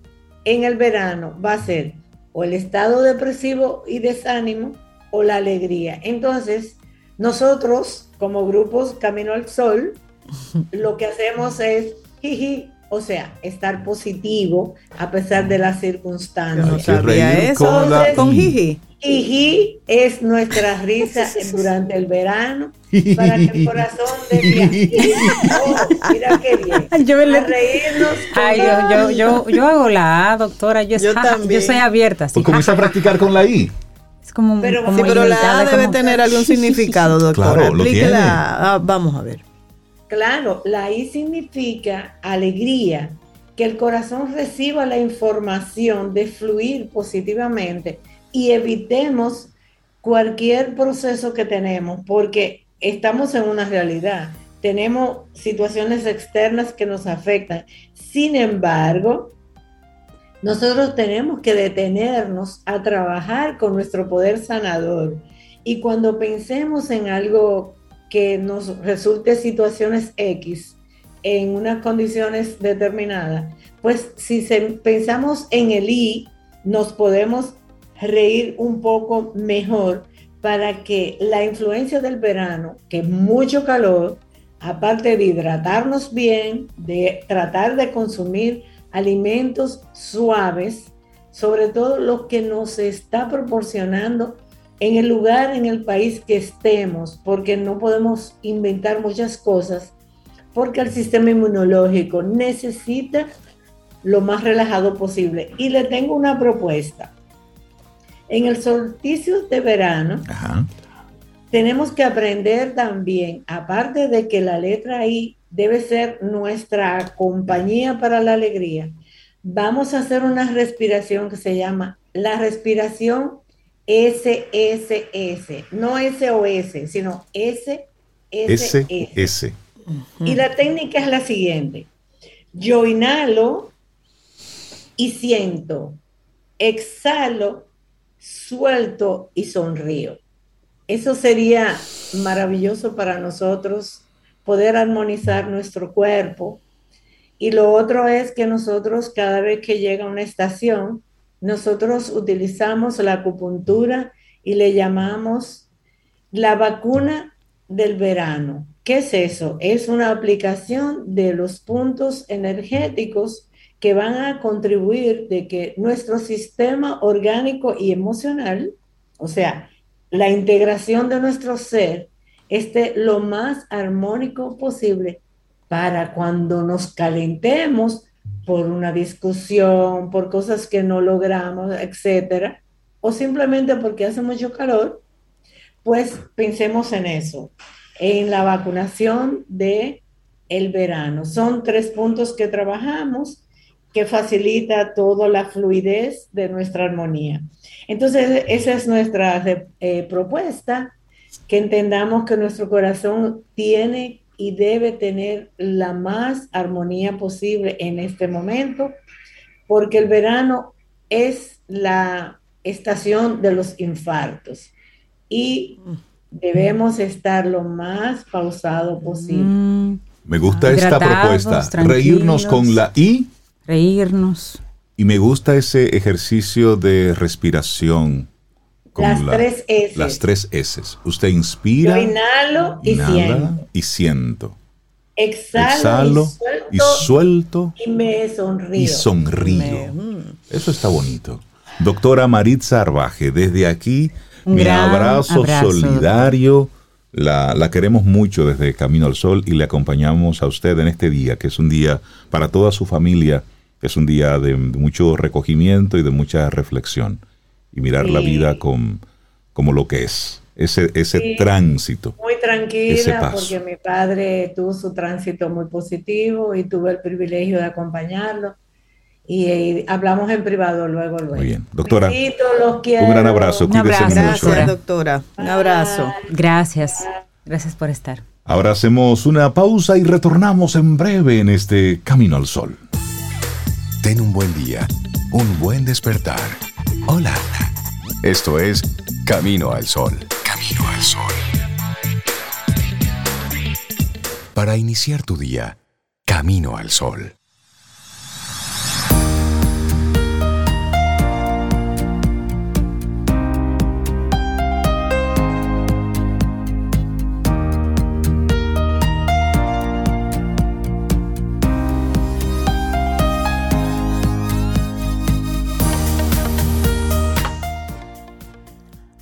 en el verano va a ser o el estado depresivo y desánimo o la alegría. Entonces, nosotros como grupos Camino al Sol, [laughs] lo que hacemos es, jiji, o sea, estar positivo a pesar de las circunstancias. eso con, jiji. Y es nuestra risa [laughs] durante el verano para que el corazón de [laughs] oh, mira qué bien. Yo reírnos. [laughs] Ay, yo, yo, yo, hago la A, doctora. Yo, yo, yo soy abierta. Pues comienza a practicar con la I. Es como, pero, como pero la A debe tener algún significado, doctora. Claro, lo tiene. Ah, vamos a ver. Claro, la I significa alegría, que el corazón reciba la información de fluir positivamente y evitemos cualquier proceso que tenemos, porque estamos en una realidad, tenemos situaciones externas que nos afectan. Sin embargo, nosotros tenemos que detenernos a trabajar con nuestro poder sanador. Y cuando pensemos en algo que nos resulte situaciones X en unas condiciones determinadas, pues si pensamos en el I, nos podemos reír un poco mejor para que la influencia del verano, que es mucho calor, aparte de hidratarnos bien, de tratar de consumir alimentos suaves, sobre todo los que nos está proporcionando en el lugar, en el país que estemos, porque no podemos inventar muchas cosas, porque el sistema inmunológico necesita lo más relajado posible. Y le tengo una propuesta. En el solsticio de verano, tenemos que aprender también, aparte de que la letra I debe ser nuestra compañía para la alegría, vamos a hacer una respiración que se llama la respiración SSS, no SOS, sino SSS. Y la técnica es la siguiente. Yo inhalo y siento, exhalo, suelto y sonrío. Eso sería maravilloso para nosotros poder armonizar nuestro cuerpo. Y lo otro es que nosotros cada vez que llega una estación, nosotros utilizamos la acupuntura y le llamamos la vacuna del verano. ¿Qué es eso? Es una aplicación de los puntos energéticos que van a contribuir de que nuestro sistema orgánico y emocional, o sea, la integración de nuestro ser, esté lo más armónico posible para cuando nos calentemos por una discusión, por cosas que no logramos, etcétera, o simplemente porque hace mucho calor, pues pensemos en eso, en la vacunación de el verano. Son tres puntos que trabajamos que facilita toda la fluidez de nuestra armonía. Entonces, esa es nuestra eh, propuesta, que entendamos que nuestro corazón tiene y debe tener la más armonía posible en este momento, porque el verano es la estación de los infartos y debemos estar lo más pausado posible. Mm. Me gusta esta propuesta, reírnos con la I. Reírnos. Y me gusta ese ejercicio de respiración las tres S. Las tres S. Usted inspira. Yo inhalo y siento. Y siento. Exhalo, y, suelto, y, me sonrío. Y sonrío. Mm. Eso está bonito. Doctora Maritza Arbaje, desde aquí, mi abrazo, solidario. La, la, queremos mucho desde Camino al Sol y le acompañamos a usted en este día, que es un día para toda su familia, es un día de mucho recogimiento y de mucha reflexión y mirar la vida con, como lo que es, ese, ese tránsito. Muy tranquila porque mi padre tuvo su tránsito muy positivo y tuve el privilegio de acompañarlo. Y, hablamos en privado luego, luego. Muy bien. Doctora, un gran abrazo. Un abrazo. Gracias, doctora. Un abrazo. Gracias. Gracias por estar. Ahora hacemos una pausa y retornamos en breve en este Camino al Sol. Ten un buen día, un buen despertar. Hola. Esto es Camino al Sol. Camino al Sol. Para iniciar tu día, Camino al Sol.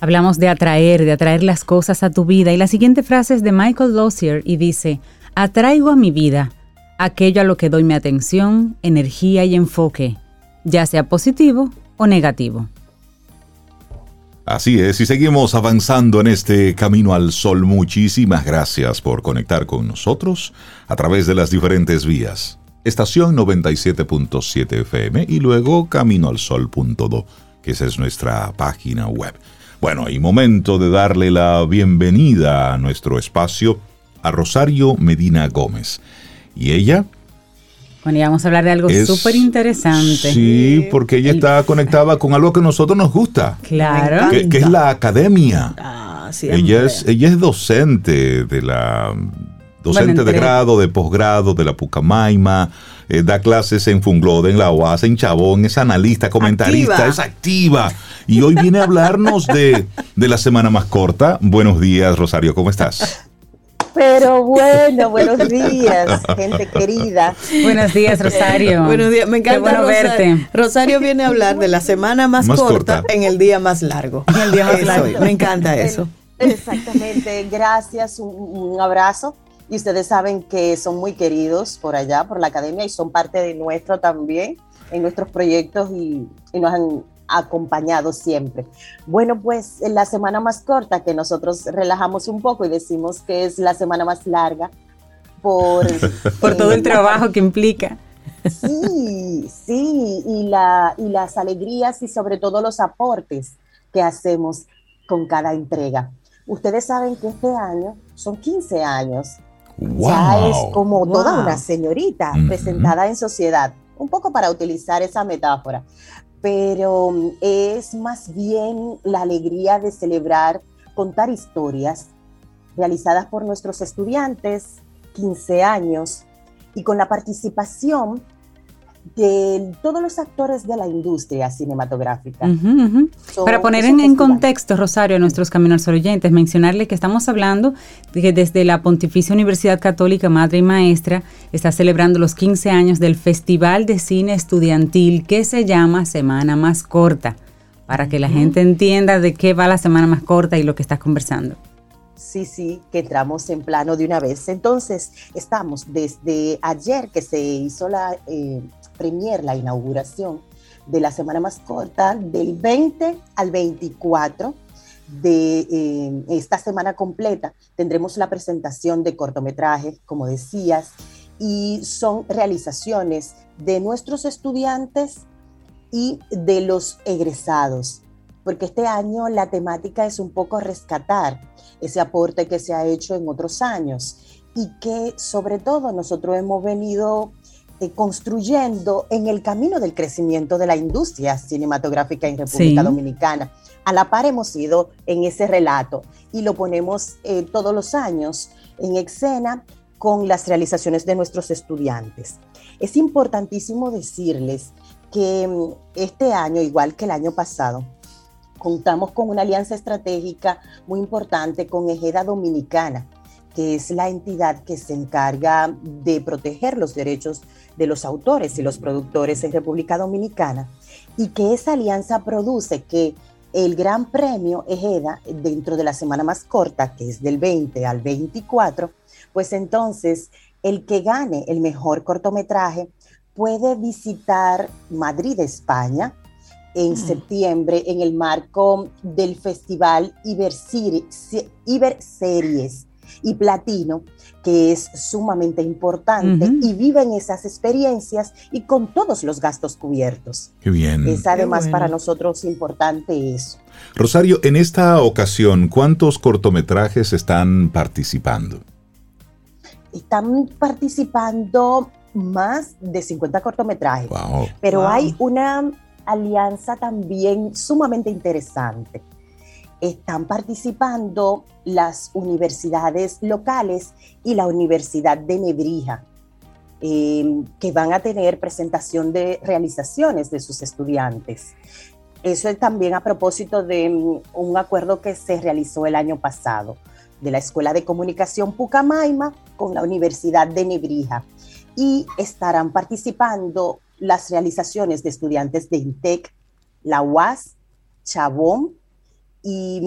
Hablamos de atraer, de atraer las cosas a tu vida. Y la siguiente frase es de Michael Lozier y dice, atraigo a mi vida aquello a lo que doy mi atención, energía y enfoque, ya sea positivo o negativo. Así es, y seguimos avanzando en este camino al sol. Muchísimas gracias por conectar con nosotros a través de las diferentes vías. Estación 97.7 FM y luego caminoalsol.do, que esa es nuestra página web. Bueno, y momento de darle la bienvenida a nuestro espacio a Rosario Medina Gómez. Y ella bueno, y vamos a hablar de algo súper interesante. Sí, porque ella está conectada con algo que a nosotros nos gusta. Claro. Que, es la academia. Ah, sí, ella, es, ella es docente de la... Docente de grado, de posgrado, de la Pucamaima, eh, da clases en Funglode, en la UAS, en Chabón, es analista, comentarista, es activa. Y hoy viene a hablarnos de, de la semana más corta. Buenos días, Rosario, ¿cómo estás? Pero bueno, buenos días, gente querida. Buenos días, Rosario. Buenos días, me encanta verte. Rosario viene a hablar de la semana más, corta, en el día más largo. En el día más largo. Me encanta eso. Exactamente, gracias, un, abrazo. Y ustedes saben que son muy queridos por allá, por la academia, y son parte de nuestro también, en nuestros proyectos, y, y nos han acompañado siempre. Bueno, pues en la semana más corta que nosotros relajamos un poco y decimos que es la semana más larga por, [laughs] por todo el trabajo que implica. Sí, sí, y, la, y las alegrías y sobre todo los aportes que hacemos con cada entrega. Ustedes saben que este año son 15 años. Ya es como toda una señorita presentada en sociedad, un poco para utilizar esa metáfora pero mm, es más bien la alegría de celebrar, contar historias realizadas por nuestros estudiantes, 15 años, y con la participación de todos los actores de la industria cinematográfica. Para poner en, contexto, Rosario, a nuestros caminos oyentes, mencionarle que estamos hablando de que desde la Pontificia Universidad Católica Madre y Maestra está celebrando los 15 años del Festival de Cine Estudiantil que se llama Semana Más Corta, para que la gente entienda de qué va la Semana Más Corta y lo que estás conversando. Sí, sí, que entramos en plano de una vez. Entonces, estamos desde ayer que se hizo la eh, premier, la inauguración de la semana más corta, del 20 al 24 de eh, esta semana completa. Tendremos la presentación de cortometrajes, como decías, y son realizaciones de nuestros estudiantes y de los egresados, porque este año la temática es un poco rescatar ese aporte que se ha hecho en otros años y que sobre todo nosotros hemos venido eh, construyendo en el camino del crecimiento de la industria cinematográfica en República Dominicana. A la par hemos ido en ese relato y lo ponemos eh, todos los años en escena con las realizaciones de nuestros estudiantes. Es importantísimo decirles que mm, este año, igual que el año pasado, contamos con una alianza estratégica muy importante con Ejeda Dominicana, que es la entidad que se encarga de proteger los derechos de los autores y los productores en República Dominicana, y que esa alianza produce que el Gran Premio Ejeda, dentro de la semana más corta, que es del 20 al 24, pues entonces el que gane el mejor cortometraje puede visitar Madrid, España, en mm. septiembre en el marco del Festival Iber, Iber Series y platino, que es sumamente importante y viven esas experiencias y con todos los gastos cubiertos. Qué bien. Es además para nosotros importante eso. Rosario, en esta ocasión, ¿cuántos cortometrajes están participando? Están participando más de 50 cortometrajes, pero hay una alianza también sumamente interesante están participando las universidades locales y la Universidad de Nebrija, em, que van a tener presentación de realizaciones de sus estudiantes. Eso es también a propósito de mm, un acuerdo que se realizó el año pasado de la Escuela de Comunicación Pucamaima con la Universidad de Nebrija. Y estarán participando las realizaciones de estudiantes de INTEC, la UAS, Chabón, y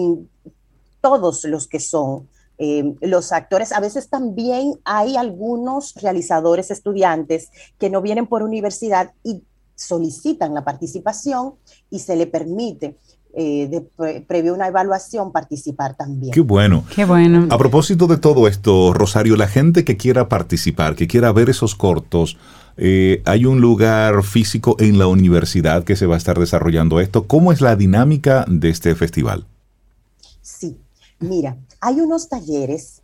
todos los que son eh, los actores, a veces también hay algunos realizadores, estudiantes que no vienen por universidad y solicitan la participación y se le permite. Eh, previo una evaluación participar también. Qué bueno. Qué bueno. A propósito de todo esto, Rosario, la gente que quiera participar, que quiera ver esos cortos, eh, hay un lugar físico en la universidad que se va a estar desarrollando esto. ¿Cómo es la dinámica de este festival? Sí, mira, hay unos talleres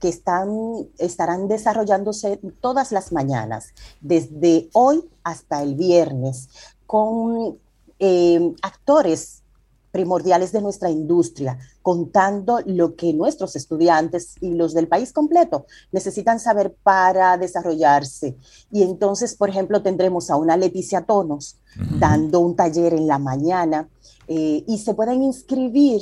que están, estarán desarrollándose todas las mañanas, desde hoy hasta el viernes, con eh, actores primordiales de nuestra industria, contando lo que nuestros estudiantes y los del país completo necesitan saber para desarrollarse. Y entonces, por ejemplo, tendremos a una Leticia Tonos dando un taller en la mañana eh, y se pueden inscribir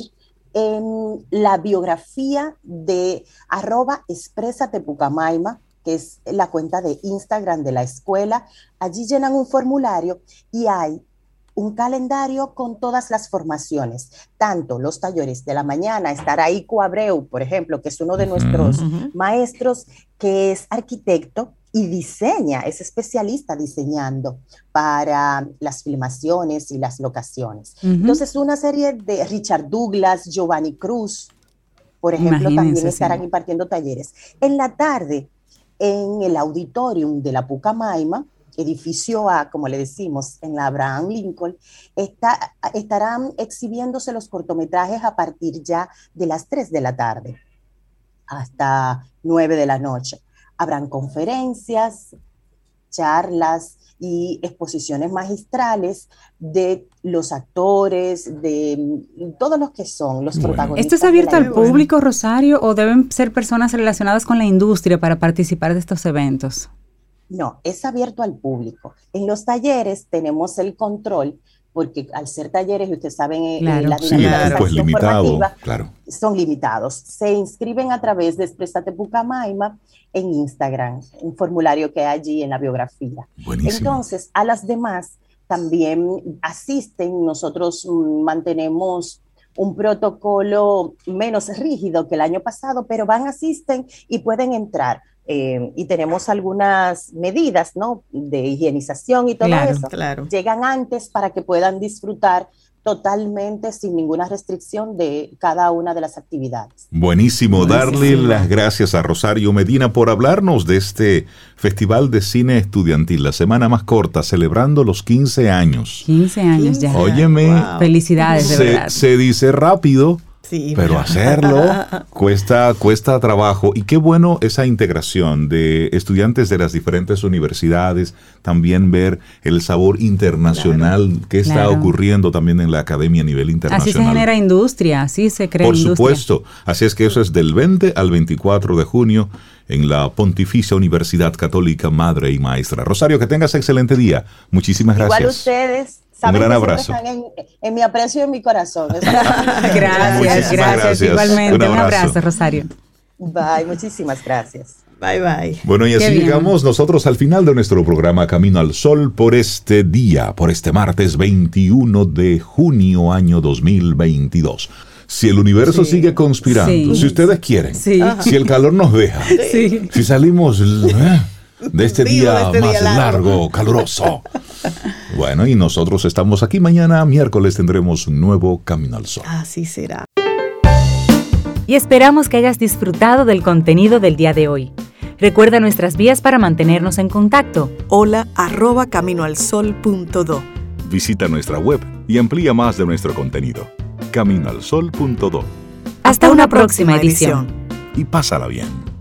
en la biografía de arroba exprésate Pucamaima, que es la cuenta de Instagram de la escuela. Allí llenan un formulario y hay un calendario con todas las formaciones, tanto los talleres de la mañana, estará Ico Abreu, por ejemplo, que es uno de nuestros maestros, que es arquitecto y diseña, es especialista diseñando para las filmaciones y las locaciones. Entonces, una serie de Richard Douglas, Giovanni Cruz, por ejemplo, también estarán impartiendo talleres. En la tarde, en el auditorium de la Pucamaima, edificio A, como le decimos, en la Abraham Lincoln, está, estarán exhibiéndose los cortometrajes a partir ya de las 3 de la tarde hasta 9 de la noche. Habrán conferencias, charlas y exposiciones magistrales de los actores, de todos los que son los protagonistas. ¿Esto es abierto al público, Rosario, o deben ser personas relacionadas con la industria para participar de estos eventos? No, es abierto al público. En los talleres tenemos el control, porque al ser talleres, y ustedes saben, eh, la dinámica pues limitado, claro. son limitados. Se inscriben a través de Expresate Pucamaima en Instagram, un formulario que hay allí en la biografía. Entonces, a las demás también asisten, nosotros mm, mantenemos un protocolo menos rígido que el año pasado, pero van, asisten y pueden entrar. Eh, y tenemos algunas medidas, ¿no? De higienización y todo eso. Claro. Llegan antes para que puedan disfrutar totalmente sin ninguna restricción de cada una de las actividades. Buenísimo, darle las gracias a Rosario Medina por hablarnos de este Festival de Cine Estudiantil, la semana más corta, celebrando los 15 años. 15 años ya. Óyeme. Felicidades, de verdad. Se dice rápido, pero hacerlo [laughs] cuesta, cuesta trabajo. Y qué bueno esa integración de estudiantes de las diferentes universidades, también ver el sabor internacional que está ocurriendo también en la academia a nivel internacional. Así se genera industria, así se crea Por supuesto. Así es que eso es del 20 al 24 de junio en la Pontificia Universidad Católica Madre y Maestra. Rosario, que tengas excelente día. Muchísimas gracias. Igual ustedes un gran abrazo. En, mi aprecio y en mi corazón. [laughs] gracias, gracias, Igualmente. Un abrazo. Rosario. Bye, muchísimas gracias. Bye bye. Bueno, y así llegamos nosotros al final de nuestro programa Camino al Sol por este día, por este martes 21 de junio año 2022. Si el universo sigue conspirando, si ustedes quieren, si el calor nos deja, si salimos... ¿eh? [laughs] de este día este más largo. caluroso. [laughs] bueno, y nosotros estamos aquí mañana, miércoles tendremos un nuevo Camino al Sol. Así será. Y esperamos que hayas disfrutado del contenido del día de hoy. Recuerda nuestras vías para mantenernos en contacto. Hola arroba caminoalsol.do. Visita nuestra web y amplía más de nuestro contenido. Caminoalsol.do. Hasta, una, próxima, edición. Y pásala bien.